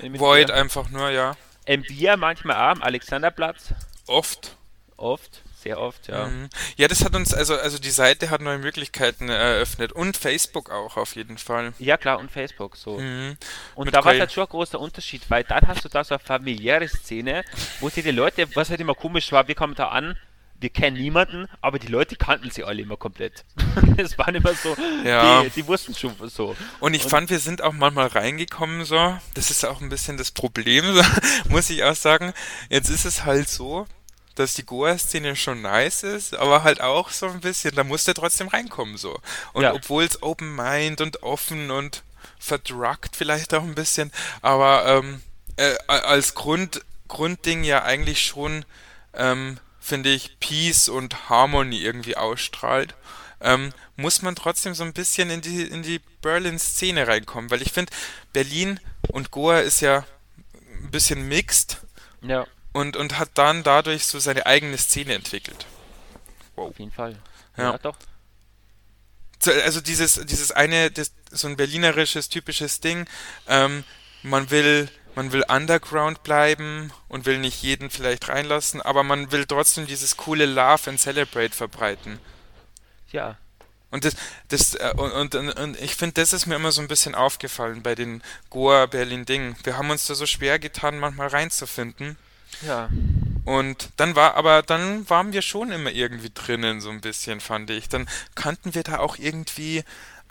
Speaker 3: Void einfach nur, ja.
Speaker 2: Bier manchmal am Alexanderplatz.
Speaker 3: Oft.
Speaker 2: Oft, sehr oft, ja.
Speaker 3: Mhm. Ja, das hat uns, also, also die Seite hat neue Möglichkeiten eröffnet. Und Facebook auch auf jeden Fall.
Speaker 2: Ja, klar, und Facebook so.
Speaker 3: Mhm.
Speaker 2: Und
Speaker 3: Mit
Speaker 2: da war halt schon ein großer Unterschied, weil dann hast du da so eine familiäre Szene, wo sie die Leute, was halt immer komisch war, wir kommen da an, wir kennen niemanden, aber die Leute kannten sie alle immer komplett. Es waren immer so,
Speaker 3: Ja.
Speaker 2: die, die wussten schon so.
Speaker 3: Und ich
Speaker 2: Und-
Speaker 3: fand, wir sind auch manchmal reingekommen so. Das ist auch ein bisschen das Problem, muss ich auch sagen. Jetzt ist es halt so, dass die Goa-Szene schon nice ist, aber halt auch so ein bisschen, da musst du trotzdem reinkommen so. Und
Speaker 2: Ja.
Speaker 3: obwohl es Open Mind und offen und verdruckt vielleicht auch ein bisschen, aber ähm, äh, als Grund, Grundding ja eigentlich schon, ähm, finde ich, Peace und Harmony irgendwie ausstrahlt, ähm, muss man trotzdem so ein bisschen in die, in die Berlin-Szene reinkommen, weil ich finde, Berlin und Goa ist ja ein bisschen mixed
Speaker 2: Ja,
Speaker 3: und, und hat dann dadurch so seine eigene Szene entwickelt.
Speaker 2: auf jeden Fall.
Speaker 3: Ja.
Speaker 2: Ja, doch.
Speaker 3: So, Also dieses, dieses eine, das, so ein berlinerisches, typisches Ding, ähm, man will, man will underground bleiben und will nicht jeden vielleicht reinlassen, aber man will trotzdem dieses coole Love and Celebrate verbreiten.
Speaker 2: Ja,
Speaker 3: Und das, das äh, und, und, und- und ich finde, das ist mir immer so ein bisschen aufgefallen bei den Goa Berlin Dingen. Wir haben uns da so schwer getan, manchmal reinzufinden.
Speaker 2: Ja.
Speaker 3: Und dann war, aber dann waren wir schon immer irgendwie drinnen, so ein bisschen, fand ich. Dann kannten wir da auch irgendwie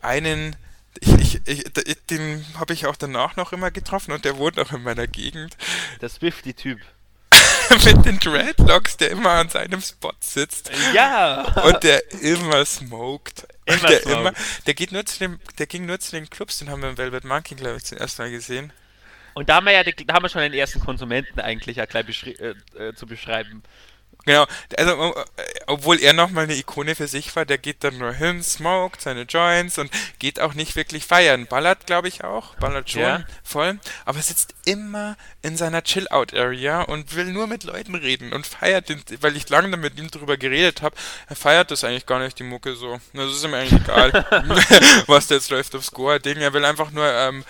Speaker 3: einen, ich, ich, ich, den habe ich auch danach noch immer getroffen und der wohnt auch in meiner Gegend.
Speaker 2: Der Swifty-Typ.
Speaker 3: Mit den Dreadlocks, der immer an seinem Spot sitzt
Speaker 2: Ja!
Speaker 3: und der immer smoked.
Speaker 2: Immer
Speaker 3: der,
Speaker 2: smoked.
Speaker 3: immer, der geht nur zu dem, der ging nur zu den Clubs, den haben wir im Velvet Monkey, glaube ich, zum ersten Mal gesehen.
Speaker 2: Und da haben wir ja da haben wir schon den ersten Konsumenten eigentlich ja gleich beschri äh, äh, zu beschreiben.
Speaker 3: Genau, also äh, obwohl er nochmal eine Ikone für sich war, der geht dann nur hin, smoked seine Joints und geht auch nicht wirklich feiern. Ballert, glaube ich, auch, ballert schon
Speaker 2: Ja.
Speaker 3: voll, aber sitzt immer in seiner Chill-Out-Area und will nur mit Leuten reden und feiert den, weil ich lange mit ihm drüber geredet habe, er feiert das eigentlich gar nicht, die Mucke so. Das ist ihm eigentlich egal, was da jetzt läuft aufs Score-Ding. Er will einfach nur ähm,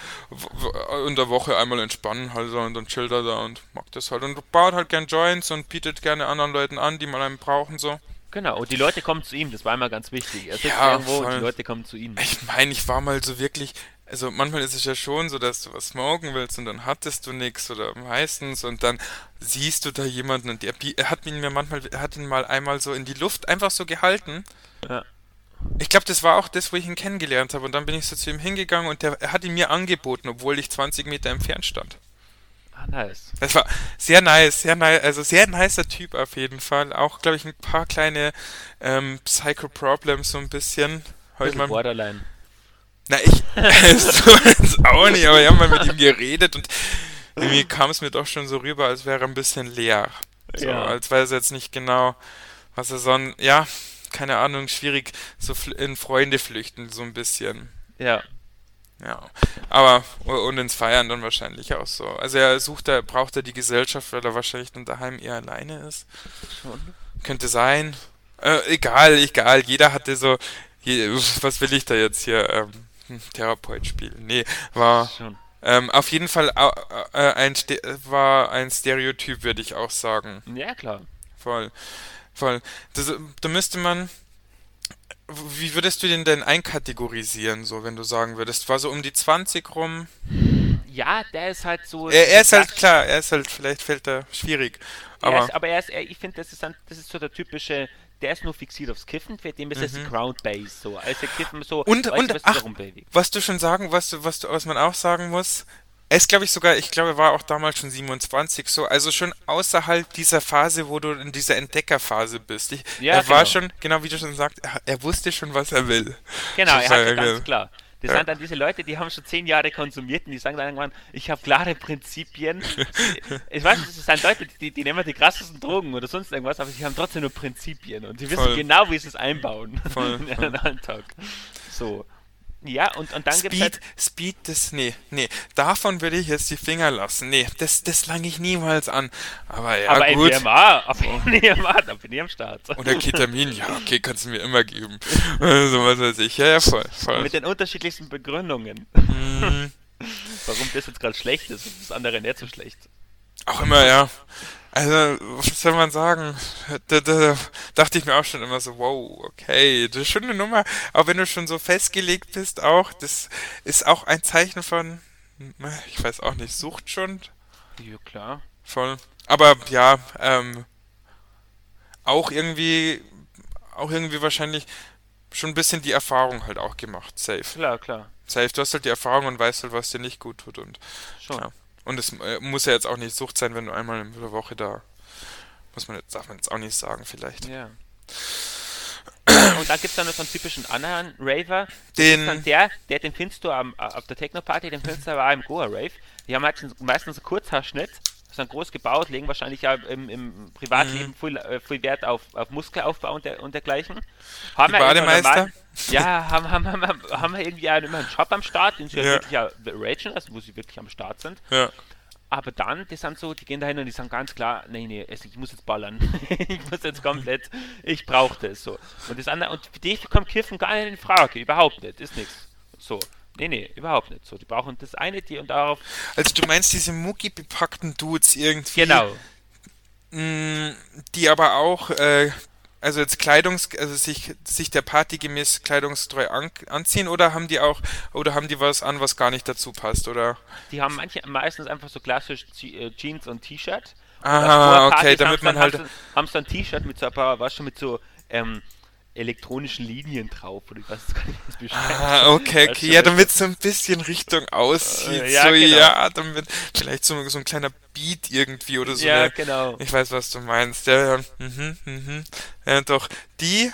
Speaker 3: in der Woche einmal entspannen halt so, und dann chillt er da und mag das halt und baut halt gern Joints und bietet gerne anderen Leuten an, die mal einen brauchen so.
Speaker 2: Genau, und die Leute kommen zu ihm, das war immer ganz wichtig. Er sitzt
Speaker 3: Ja,
Speaker 2: irgendwo und die Leute kommen zu ihm.
Speaker 3: Ich meine, ich war mal so wirklich, also manchmal ist es ja schon so, dass du was smoken willst und dann hattest du nichts oder meistens und dann siehst du da jemanden und der, er hat ihn mir manchmal, er hat ihn mal einmal so in die Luft einfach so gehalten. Ja. Ich glaube, das war auch das, wo ich ihn kennengelernt habe und dann bin ich so zu ihm hingegangen und der, er hat ihn mir angeboten, obwohl ich 20 Meter entfernt stand.
Speaker 2: Ah, nice.
Speaker 3: Das war sehr nice, sehr nice, also sehr nicer Typ auf jeden Fall. Auch, glaube ich, ein paar kleine ähm, Psycho-Problems so ein bisschen.
Speaker 2: Heute mal, Borderline.
Speaker 3: Na, ich so jetzt auch nicht, aber ich habe mal mit ihm geredet und irgendwie kam es mir doch schon so rüber, als wäre er ein bisschen leer. So, ja. als weiß er jetzt nicht genau, was er so ein, ja, keine Ahnung, schwierig, so in Freunde flüchten, so ein bisschen.
Speaker 2: Ja.
Speaker 3: Ja, aber und ins Feiern dann wahrscheinlich auch so. Also er sucht, er braucht er die Gesellschaft, weil er wahrscheinlich dann daheim eher alleine ist. Schon. Könnte sein. Äh, egal, egal. Jeder hatte so, je, was will ich da jetzt hier? Ähm, Therapeut spielen. Nee, war ähm, auf jeden Fall äh, ein war ein Stereotyp, würde ich auch sagen.
Speaker 2: Ja, klar.
Speaker 3: Voll. Voll. Das, da müsste man. Wie würdest du den denn einkategorisieren, so wenn du sagen würdest? War so um die 20 rum?
Speaker 2: Ja, der ist halt so.
Speaker 3: Er, er ist halt klar, er ist halt, vielleicht fällt er schwierig. Aber,
Speaker 2: er ist, aber er ist, er, ich finde, das ist, das ist so der typische der ist nur fixiert aufs Kiffen, für den ist mhm. das Ground Base so. Als der Kiffen so,
Speaker 3: und, weißt, und was, ach, was du schon sagen, was, du, was, du, was man auch sagen muss, er ist, glaube ich, sogar, ich glaube, er war auch damals schon 27 so, also schon außerhalb dieser Phase, wo du in dieser Entdeckerphase bist. Ich, ja, er genau. war schon, genau wie du schon sagst, er, er, wusste schon, was er will.
Speaker 2: Genau, er hatte ganz klar. Das ja. sind dann diese Leute, die haben schon zehn Jahre konsumiert und die sagen dann irgendwann, ich habe klare Prinzipien. ich weiß, das sind Leute, die, die nehmen die krassesten Drogen oder sonst irgendwas, aber sie haben trotzdem nur Prinzipien und sie wissen Voll. genau, wie sie es einbauen Voll. in ihren Alltag. So. Ja, und, und dann
Speaker 3: Speed, gibt's halt Speed, das, nee, nee, davon würde ich jetzt die Finger lassen. Nee, das, das lange ich niemals an. Aber ja,
Speaker 2: aber
Speaker 3: gut.
Speaker 2: MDMA, auf MDMA, da bin ich am Start.
Speaker 3: Oder Ketamin, ja, okay, kannst du mir immer geben. so was weiß ich, ja, ja, voll, voll.
Speaker 2: Mit den unterschiedlichsten Begründungen. Mm. Warum das jetzt gerade schlecht ist und das andere nicht so schlecht.
Speaker 3: Auch immer, ja. Also, was soll man sagen? Da, da, dachte ich mir auch schon immer so, wow, okay, das ist schon eine Nummer. Aber wenn du schon so festgelegt bist, auch, das ist auch ein Zeichen von, ich weiß auch nicht, Sucht schon.
Speaker 2: Ja, klar.
Speaker 3: Voll. Aber ja, ähm, auch irgendwie, auch irgendwie wahrscheinlich schon ein bisschen die Erfahrung halt auch gemacht, safe.
Speaker 2: Klar, klar.
Speaker 3: Safe, du hast halt die Erfahrung und weißt halt, was dir nicht gut tut und.
Speaker 2: Schon. Ja.
Speaker 3: Und es äh, muss ja jetzt auch nicht Sucht sein, wenn du einmal in der Woche da. Muss man jetzt, darf man jetzt auch nicht sagen, vielleicht.
Speaker 2: Ja. Und dann gibt es dann noch so einen typischen anderen Raver.
Speaker 3: Den.
Speaker 2: der, der, den findest du am, auf der Techno-Party, den findest du aber im Goa-Rave. Die haben halt meistens einen Kurzhaarschnitt, sind groß gebaut, legen wahrscheinlich ja im, im Privatleben mhm. viel, äh, viel Wert auf, auf Muskelaufbau und, der, und dergleichen.
Speaker 3: Haben Die Bademeister?
Speaker 2: Ja, haben, haben, haben, haben wir irgendwie immer einen Shop am Start, den sie ja. wirklich ja ragen, also wo sie wirklich am Start sind.
Speaker 3: Ja.
Speaker 2: Aber dann, die sind so, die gehen dahin und die sagen ganz klar, nee, nee, ich muss jetzt ballern. ich muss jetzt komplett, ich brauche das so. Und das andere, und für dich kommt Kiffen gar nicht in Frage, überhaupt nicht, ist nichts. So. Nee, nee, überhaupt nicht so. Die brauchen das eine, die und darauf.
Speaker 3: Also du meinst diese Mucki bepackten Dudes irgendwie.
Speaker 2: Genau.
Speaker 3: Mh, die aber auch äh, also jetzt Kleidungs, also sich, sich der Party gemäß kleidungstreu an, anziehen oder haben die auch, oder haben die was an, was gar nicht dazu passt, oder?
Speaker 2: Die haben manche meistens einfach so klassisch äh, Jeans und T-Shirt.
Speaker 3: Aha, okay, damit man halt.
Speaker 2: Haben sie ein T-Shirt mit so ein paar, was schon mit so, ähm, elektronischen Linien drauf oder ich weiß gar nicht, wie
Speaker 3: es Ah, okay, okay. Ja, damit es so ein bisschen Richtung aussieht. Äh, ja, so, genau. ja, damit vielleicht so, so ein kleiner Beat irgendwie oder so.
Speaker 2: Ja, eine, genau.
Speaker 3: Ich weiß, was du meinst. Ja, ja, mhm, mhm. ja doch. Die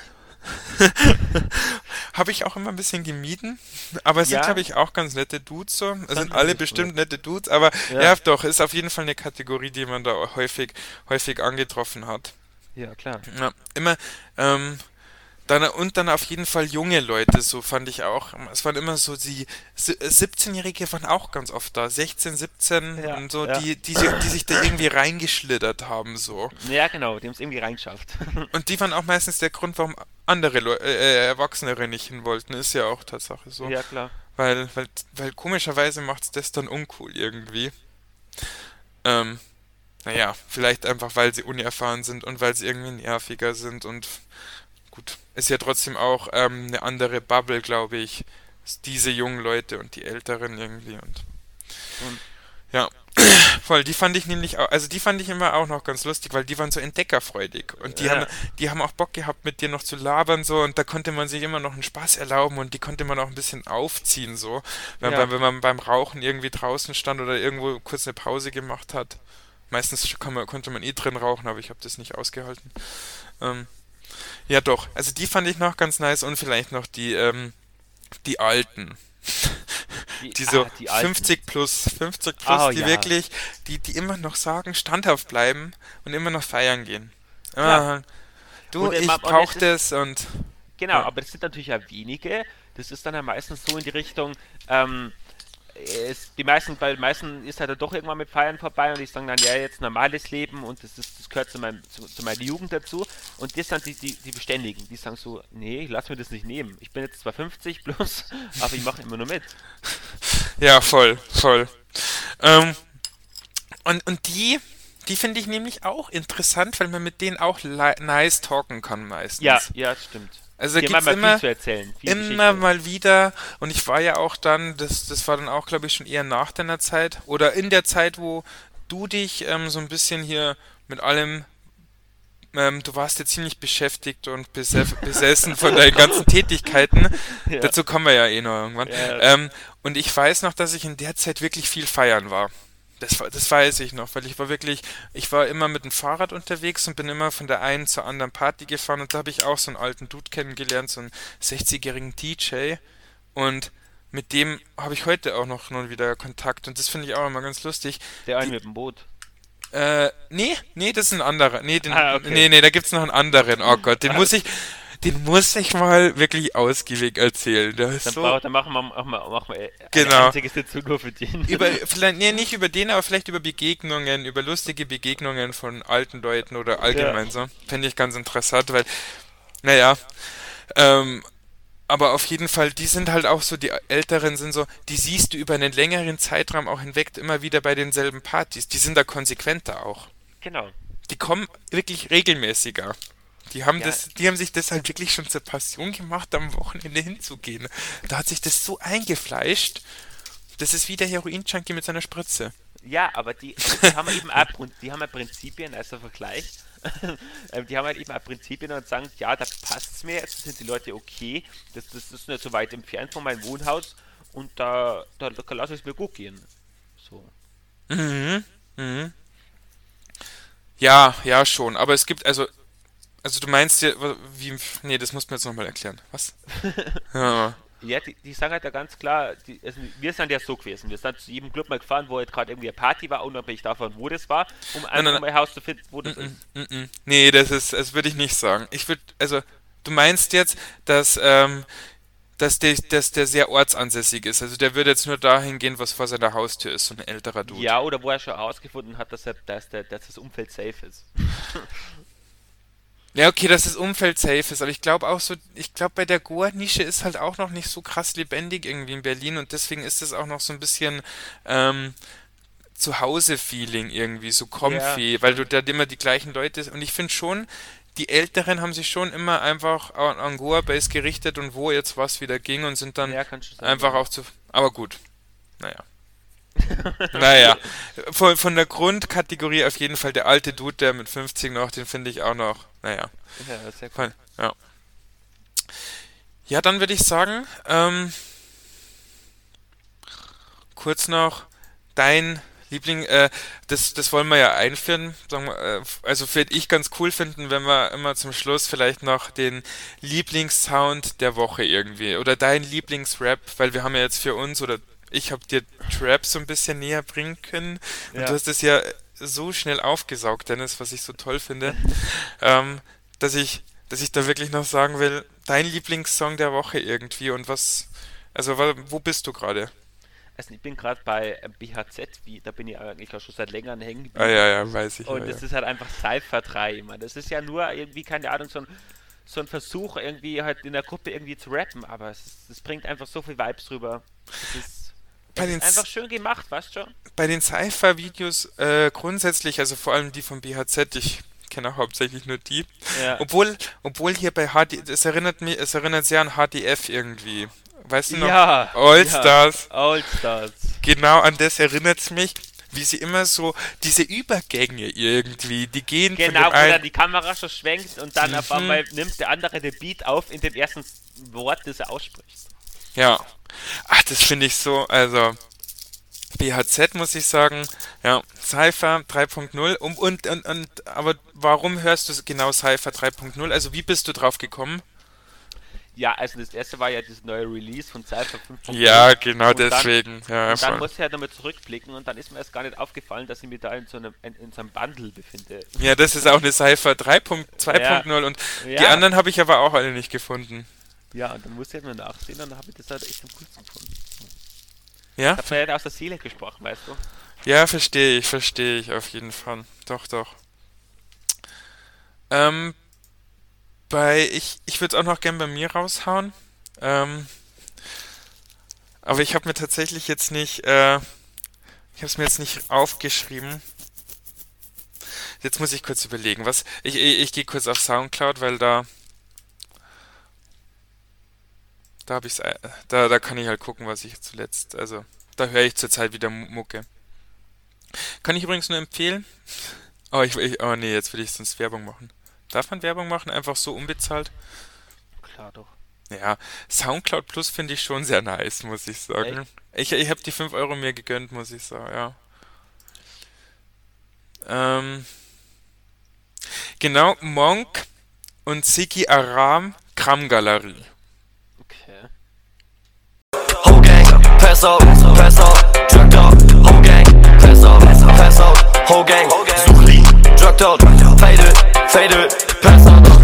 Speaker 3: habe ich auch immer ein bisschen gemieden, aber es ja. sind, glaube ich, auch ganz nette Dudes so. Es sind alle bestimmt cool. nette Dudes, aber ja. ja, doch, ist auf jeden Fall eine Kategorie, die man da häufig, häufig angetroffen hat.
Speaker 2: Ja, klar.
Speaker 3: Ja, immer, ähm, dann, und dann auf jeden Fall junge Leute, so fand ich auch. Es waren immer so, die 17-Jährige waren auch ganz oft da, 16, 17 ja, und so, ja. die, die, die, sich da irgendwie reingeschlittert haben, so.
Speaker 2: Ja, genau, die haben es irgendwie reingeschafft.
Speaker 3: Und die waren auch meistens der Grund, warum andere Leu äh, Erwachsenere nicht hin wollten, ist ja auch Tatsache so.
Speaker 2: Ja, klar.
Speaker 3: Weil, weil, weil komischerweise macht es das dann uncool irgendwie. Ähm, naja, vielleicht einfach, weil sie unerfahren sind und weil sie irgendwie nerviger sind und gut, ist ja trotzdem auch ähm, eine andere Bubble, glaube ich, diese jungen Leute und die Älteren irgendwie und, und ja, voll, die fand ich nämlich auch, also die fand ich immer auch noch ganz lustig, weil die waren so entdeckerfreudig und die ja. haben die haben auch Bock gehabt mit dir noch zu labern so und da konnte man sich immer noch einen Spaß erlauben und die konnte man auch ein bisschen aufziehen so, wenn, ja. wenn man beim Rauchen irgendwie draußen stand oder irgendwo kurz eine Pause gemacht hat. Meistens man, konnte man eh drin rauchen, aber ich habe das nicht ausgehalten. Ähm, ja doch, also die fand ich noch ganz nice und vielleicht noch die ähm, die alten. Die, die so ah, die 50 plus, 50 plus, oh, die ja. wirklich, die, die immer noch sagen, standhaft bleiben und immer noch feiern gehen. Ja. Du, und, ich brauch das und.
Speaker 2: Genau, ja. aber das sind natürlich ja wenige. Das ist dann ja meistens so in die Richtung, ähm, es, die meisten, bei den meisten ist halt doch irgendwann mit Feiern vorbei und die sagen dann, ja, jetzt normales Leben und das, ist, das gehört zu, meinem, zu, zu meiner Jugend dazu. Und das sind die, die, die Beständigen, die sagen so, nee, ich lass mir das nicht nehmen. Ich bin jetzt zwar 50 plus, aber ich mache immer nur mit.
Speaker 3: Ja, voll, voll. Ähm, und, und die, die finde ich nämlich auch interessant, weil man mit denen auch nice talken kann meistens.
Speaker 2: Ja, ja, stimmt.
Speaker 3: Also gibt es immer, erzählen, immer mal wieder, und ich war ja auch dann, das, das war dann auch, glaube ich, schon eher nach deiner Zeit, oder in der Zeit, wo du dich ähm, so ein bisschen hier mit allem, ähm, du warst ja ziemlich beschäftigt und besessen von deinen ganzen Tätigkeiten. Ja. Dazu kommen wir ja eh noch irgendwann. Ja, ähm, und ich weiß noch, dass ich in der Zeit wirklich viel feiern war. Das, das weiß ich noch, weil ich war wirklich, ich war immer mit dem Fahrrad unterwegs und bin immer von der einen zur anderen Party gefahren und da habe ich auch so einen alten Dude kennengelernt, so einen 60-jährigen DJ und mit dem habe ich heute auch noch nun wieder Kontakt und das finde ich auch immer ganz lustig.
Speaker 2: Der eine mit dem Boot.
Speaker 3: Äh, nee, nee, das ist ein anderer. Nee, den, ah, okay. nee, nee, da gibt's noch einen anderen. Oh Gott, den muss ich, den muss ich mal wirklich ausgiebig erzählen. Ist
Speaker 2: dann,
Speaker 3: so
Speaker 2: brauch, dann machen wir, machen wir, machen wir
Speaker 3: genau.
Speaker 2: einzige Sitzung nur für den.
Speaker 3: Über, vielleicht, nee, nicht über den, aber vielleicht über Begegnungen, über lustige Begegnungen von alten Leuten oder allgemein ja. so. Finde ich ganz interessant, weil, naja, ähm, aber auf jeden Fall, die sind halt auch so, die Älteren sind so, die siehst du über einen längeren Zeitraum auch hinweg immer wieder bei denselben Partys. Die sind da konsequenter auch.
Speaker 2: Genau.
Speaker 3: Die kommen wirklich regelmäßiger. Die haben, ja. das, die haben sich das halt wirklich schon zur Passion gemacht, am Wochenende hinzugehen. Da hat sich das so eingefleischt. Das ist wie der Heroin-Junkie mit seiner Spritze.
Speaker 2: Ja, aber die, aber die haben eben auch, die haben ja Prinzipien als Vergleich. Ähm, die haben halt eben auch Prinzipien und sagen, ja, da passt es mir, jetzt sind die Leute okay, das, das ist nicht so weit entfernt von meinem Wohnhaus und da, da, da lasse ich es mir gut gehen. So.
Speaker 3: Mhm. Mhm. Ja, ja, schon. Aber es gibt, also also du meinst ja, wie, nee, das muss man jetzt nochmal erklären. Was?
Speaker 2: ja. Ja, die, die, sagen halt ja ganz klar, die, also wir sind ja so gewesen. Wir sind zu jedem Club mal gefahren, wo halt gerade irgendwie eine Party war, unabhängig davon, wo das war, um einfach nein, nein, mal herauszufinden, wo das
Speaker 3: nein, ist. Nein, nee, das ist, das würde ich nicht sagen. Ich würde, also, du meinst jetzt, dass, ähm, dass der, dass der sehr ortsansässig ist. Also der würde jetzt nur dahin gehen, was vor seiner Haustür ist, so ein älterer Dude.
Speaker 2: Ja, oder wo er schon herausgefunden hat, dass, er, dass, der, dass das Umfeld safe ist.
Speaker 3: Ja, okay, dass das Umfeld safe ist, aber ich glaube auch so, ich glaube bei der Goa-Nische ist halt auch noch nicht so krass lebendig irgendwie in Berlin und deswegen ist es auch noch so ein bisschen ähm, Zuhause-Feeling irgendwie, so comfy, ja. weil du da immer die gleichen Leute und ich finde schon, die Älteren haben sich schon immer einfach an Goa-Base gerichtet und wo jetzt was wieder ging und sind dann ja, einfach auch zu, aber gut, naja. naja, von, von der Grundkategorie auf jeden Fall der alte Dude, der mit 50 noch, den finde ich auch noch, naja. Ja, sehr cool. Ja. Ja, dann würde ich sagen, ähm, kurz noch dein Liebling, äh, das, das wollen wir ja einführen. Sagen wir, äh, also würde ich ganz cool finden, wenn wir immer zum Schluss vielleicht noch den Lieblingssound der Woche irgendwie oder dein Lieblingsrap, weil wir haben ja jetzt für uns oder ich habe dir Trap so ein bisschen näher bringen können. Und ja. du hast es ja so schnell aufgesaugt, Dennis, was ich so toll finde, ähm, dass ich, dass ich da wirklich noch sagen will, dein Lieblingssong der Woche irgendwie und was, also wo bist du gerade?
Speaker 2: Also ich bin gerade bei BHZ, wie, da bin ich eigentlich auch schon seit längerem hängen
Speaker 3: geblieben. Ah ja, ja, weiß ich.
Speaker 2: Und es ja. ist halt einfach Cypher 3, man. Das ist ja nur irgendwie, keine Ahnung, so ein, so ein Versuch, irgendwie halt in der Gruppe irgendwie zu rappen, aber es, es bringt einfach so viel Vibes drüber. Es ist
Speaker 3: bei den
Speaker 2: einfach schön gemacht, weißt du?
Speaker 3: Bei den Sci-Fi-Videos äh, grundsätzlich, also vor allem die von BHZ, ich kenne auch hauptsächlich nur die. Ja. Obwohl, obwohl hier bei HD, es erinnert mich, es erinnert sehr an HDF irgendwie. Weißt du noch?
Speaker 2: Ja.
Speaker 3: All-Stars.
Speaker 2: Ja, All-Stars.
Speaker 3: Genau an das erinnert es mich, wie sie immer so diese Übergänge irgendwie, die gehen
Speaker 2: Genau,
Speaker 3: von
Speaker 2: wo
Speaker 3: dem einen,
Speaker 2: dann die Kamera schon schwenkt und dann auf
Speaker 3: Mhm.
Speaker 2: einmal nimmt der andere den Beat auf in dem ersten Wort, das er ausspricht.
Speaker 3: Ja. Ach, das finde ich so, also BHZ muss ich sagen, ja, Cypher 3.0 und, und, und, und, aber warum hörst du genau Cypher 3.0? Also wie bist du drauf gekommen?
Speaker 2: Ja, also das erste war ja das neue Release von Cypher 5.0.
Speaker 3: Ja, genau
Speaker 2: Und dann-
Speaker 3: deswegen. ja,
Speaker 2: Und dann muss ich ja damit zurückblicken und dann ist mir erst gar nicht aufgefallen, dass ich mich da in so einem, in, in so einem Bundle befinde.
Speaker 3: ja, das ist auch eine Cypher 3.2.0 und die
Speaker 2: Ja.
Speaker 3: anderen habe ich aber auch alle nicht gefunden.
Speaker 2: Ja, und dann muss ich halt nur nachsehen und dann habe ich das halt echt am coolsten gefunden.
Speaker 3: Ja?
Speaker 2: Ich habe mir ja aus der Seele gesprochen, weißt du?
Speaker 3: Ja, verstehe ich, verstehe ich auf jeden Fall. Doch, doch. Ähm, bei, ich, ich würde es auch noch gern bei mir raushauen. Ähm, aber ich habe mir tatsächlich jetzt nicht, äh, ich habe es mir jetzt nicht aufgeschrieben. Jetzt muss ich kurz überlegen, was, ich, ich, ich gehe kurz auf Soundcloud, weil da, da habe ich's, äh, da, da kann ich halt gucken, was ich zuletzt, also, da höre ich zurzeit wieder Mu- Mucke. Kann ich übrigens nur empfehlen. Oh, ich, ich, oh nee, jetzt will ich sonst Werbung machen. Darf man Werbung machen? Einfach so unbezahlt?
Speaker 2: Klar doch.
Speaker 3: Ja, Soundcloud Plus finde ich schon sehr nice, muss ich sagen. Ich, ich habe die 5 Euro mir gegönnt, muss ich sagen, ja. Ähm, genau, Monk und Siki Aram, Kram-Galerie.
Speaker 4: press up, press up, drug dog, whole gang, press up, press up, whole gang, Zulie, drug dog, fade it, fade it, press up.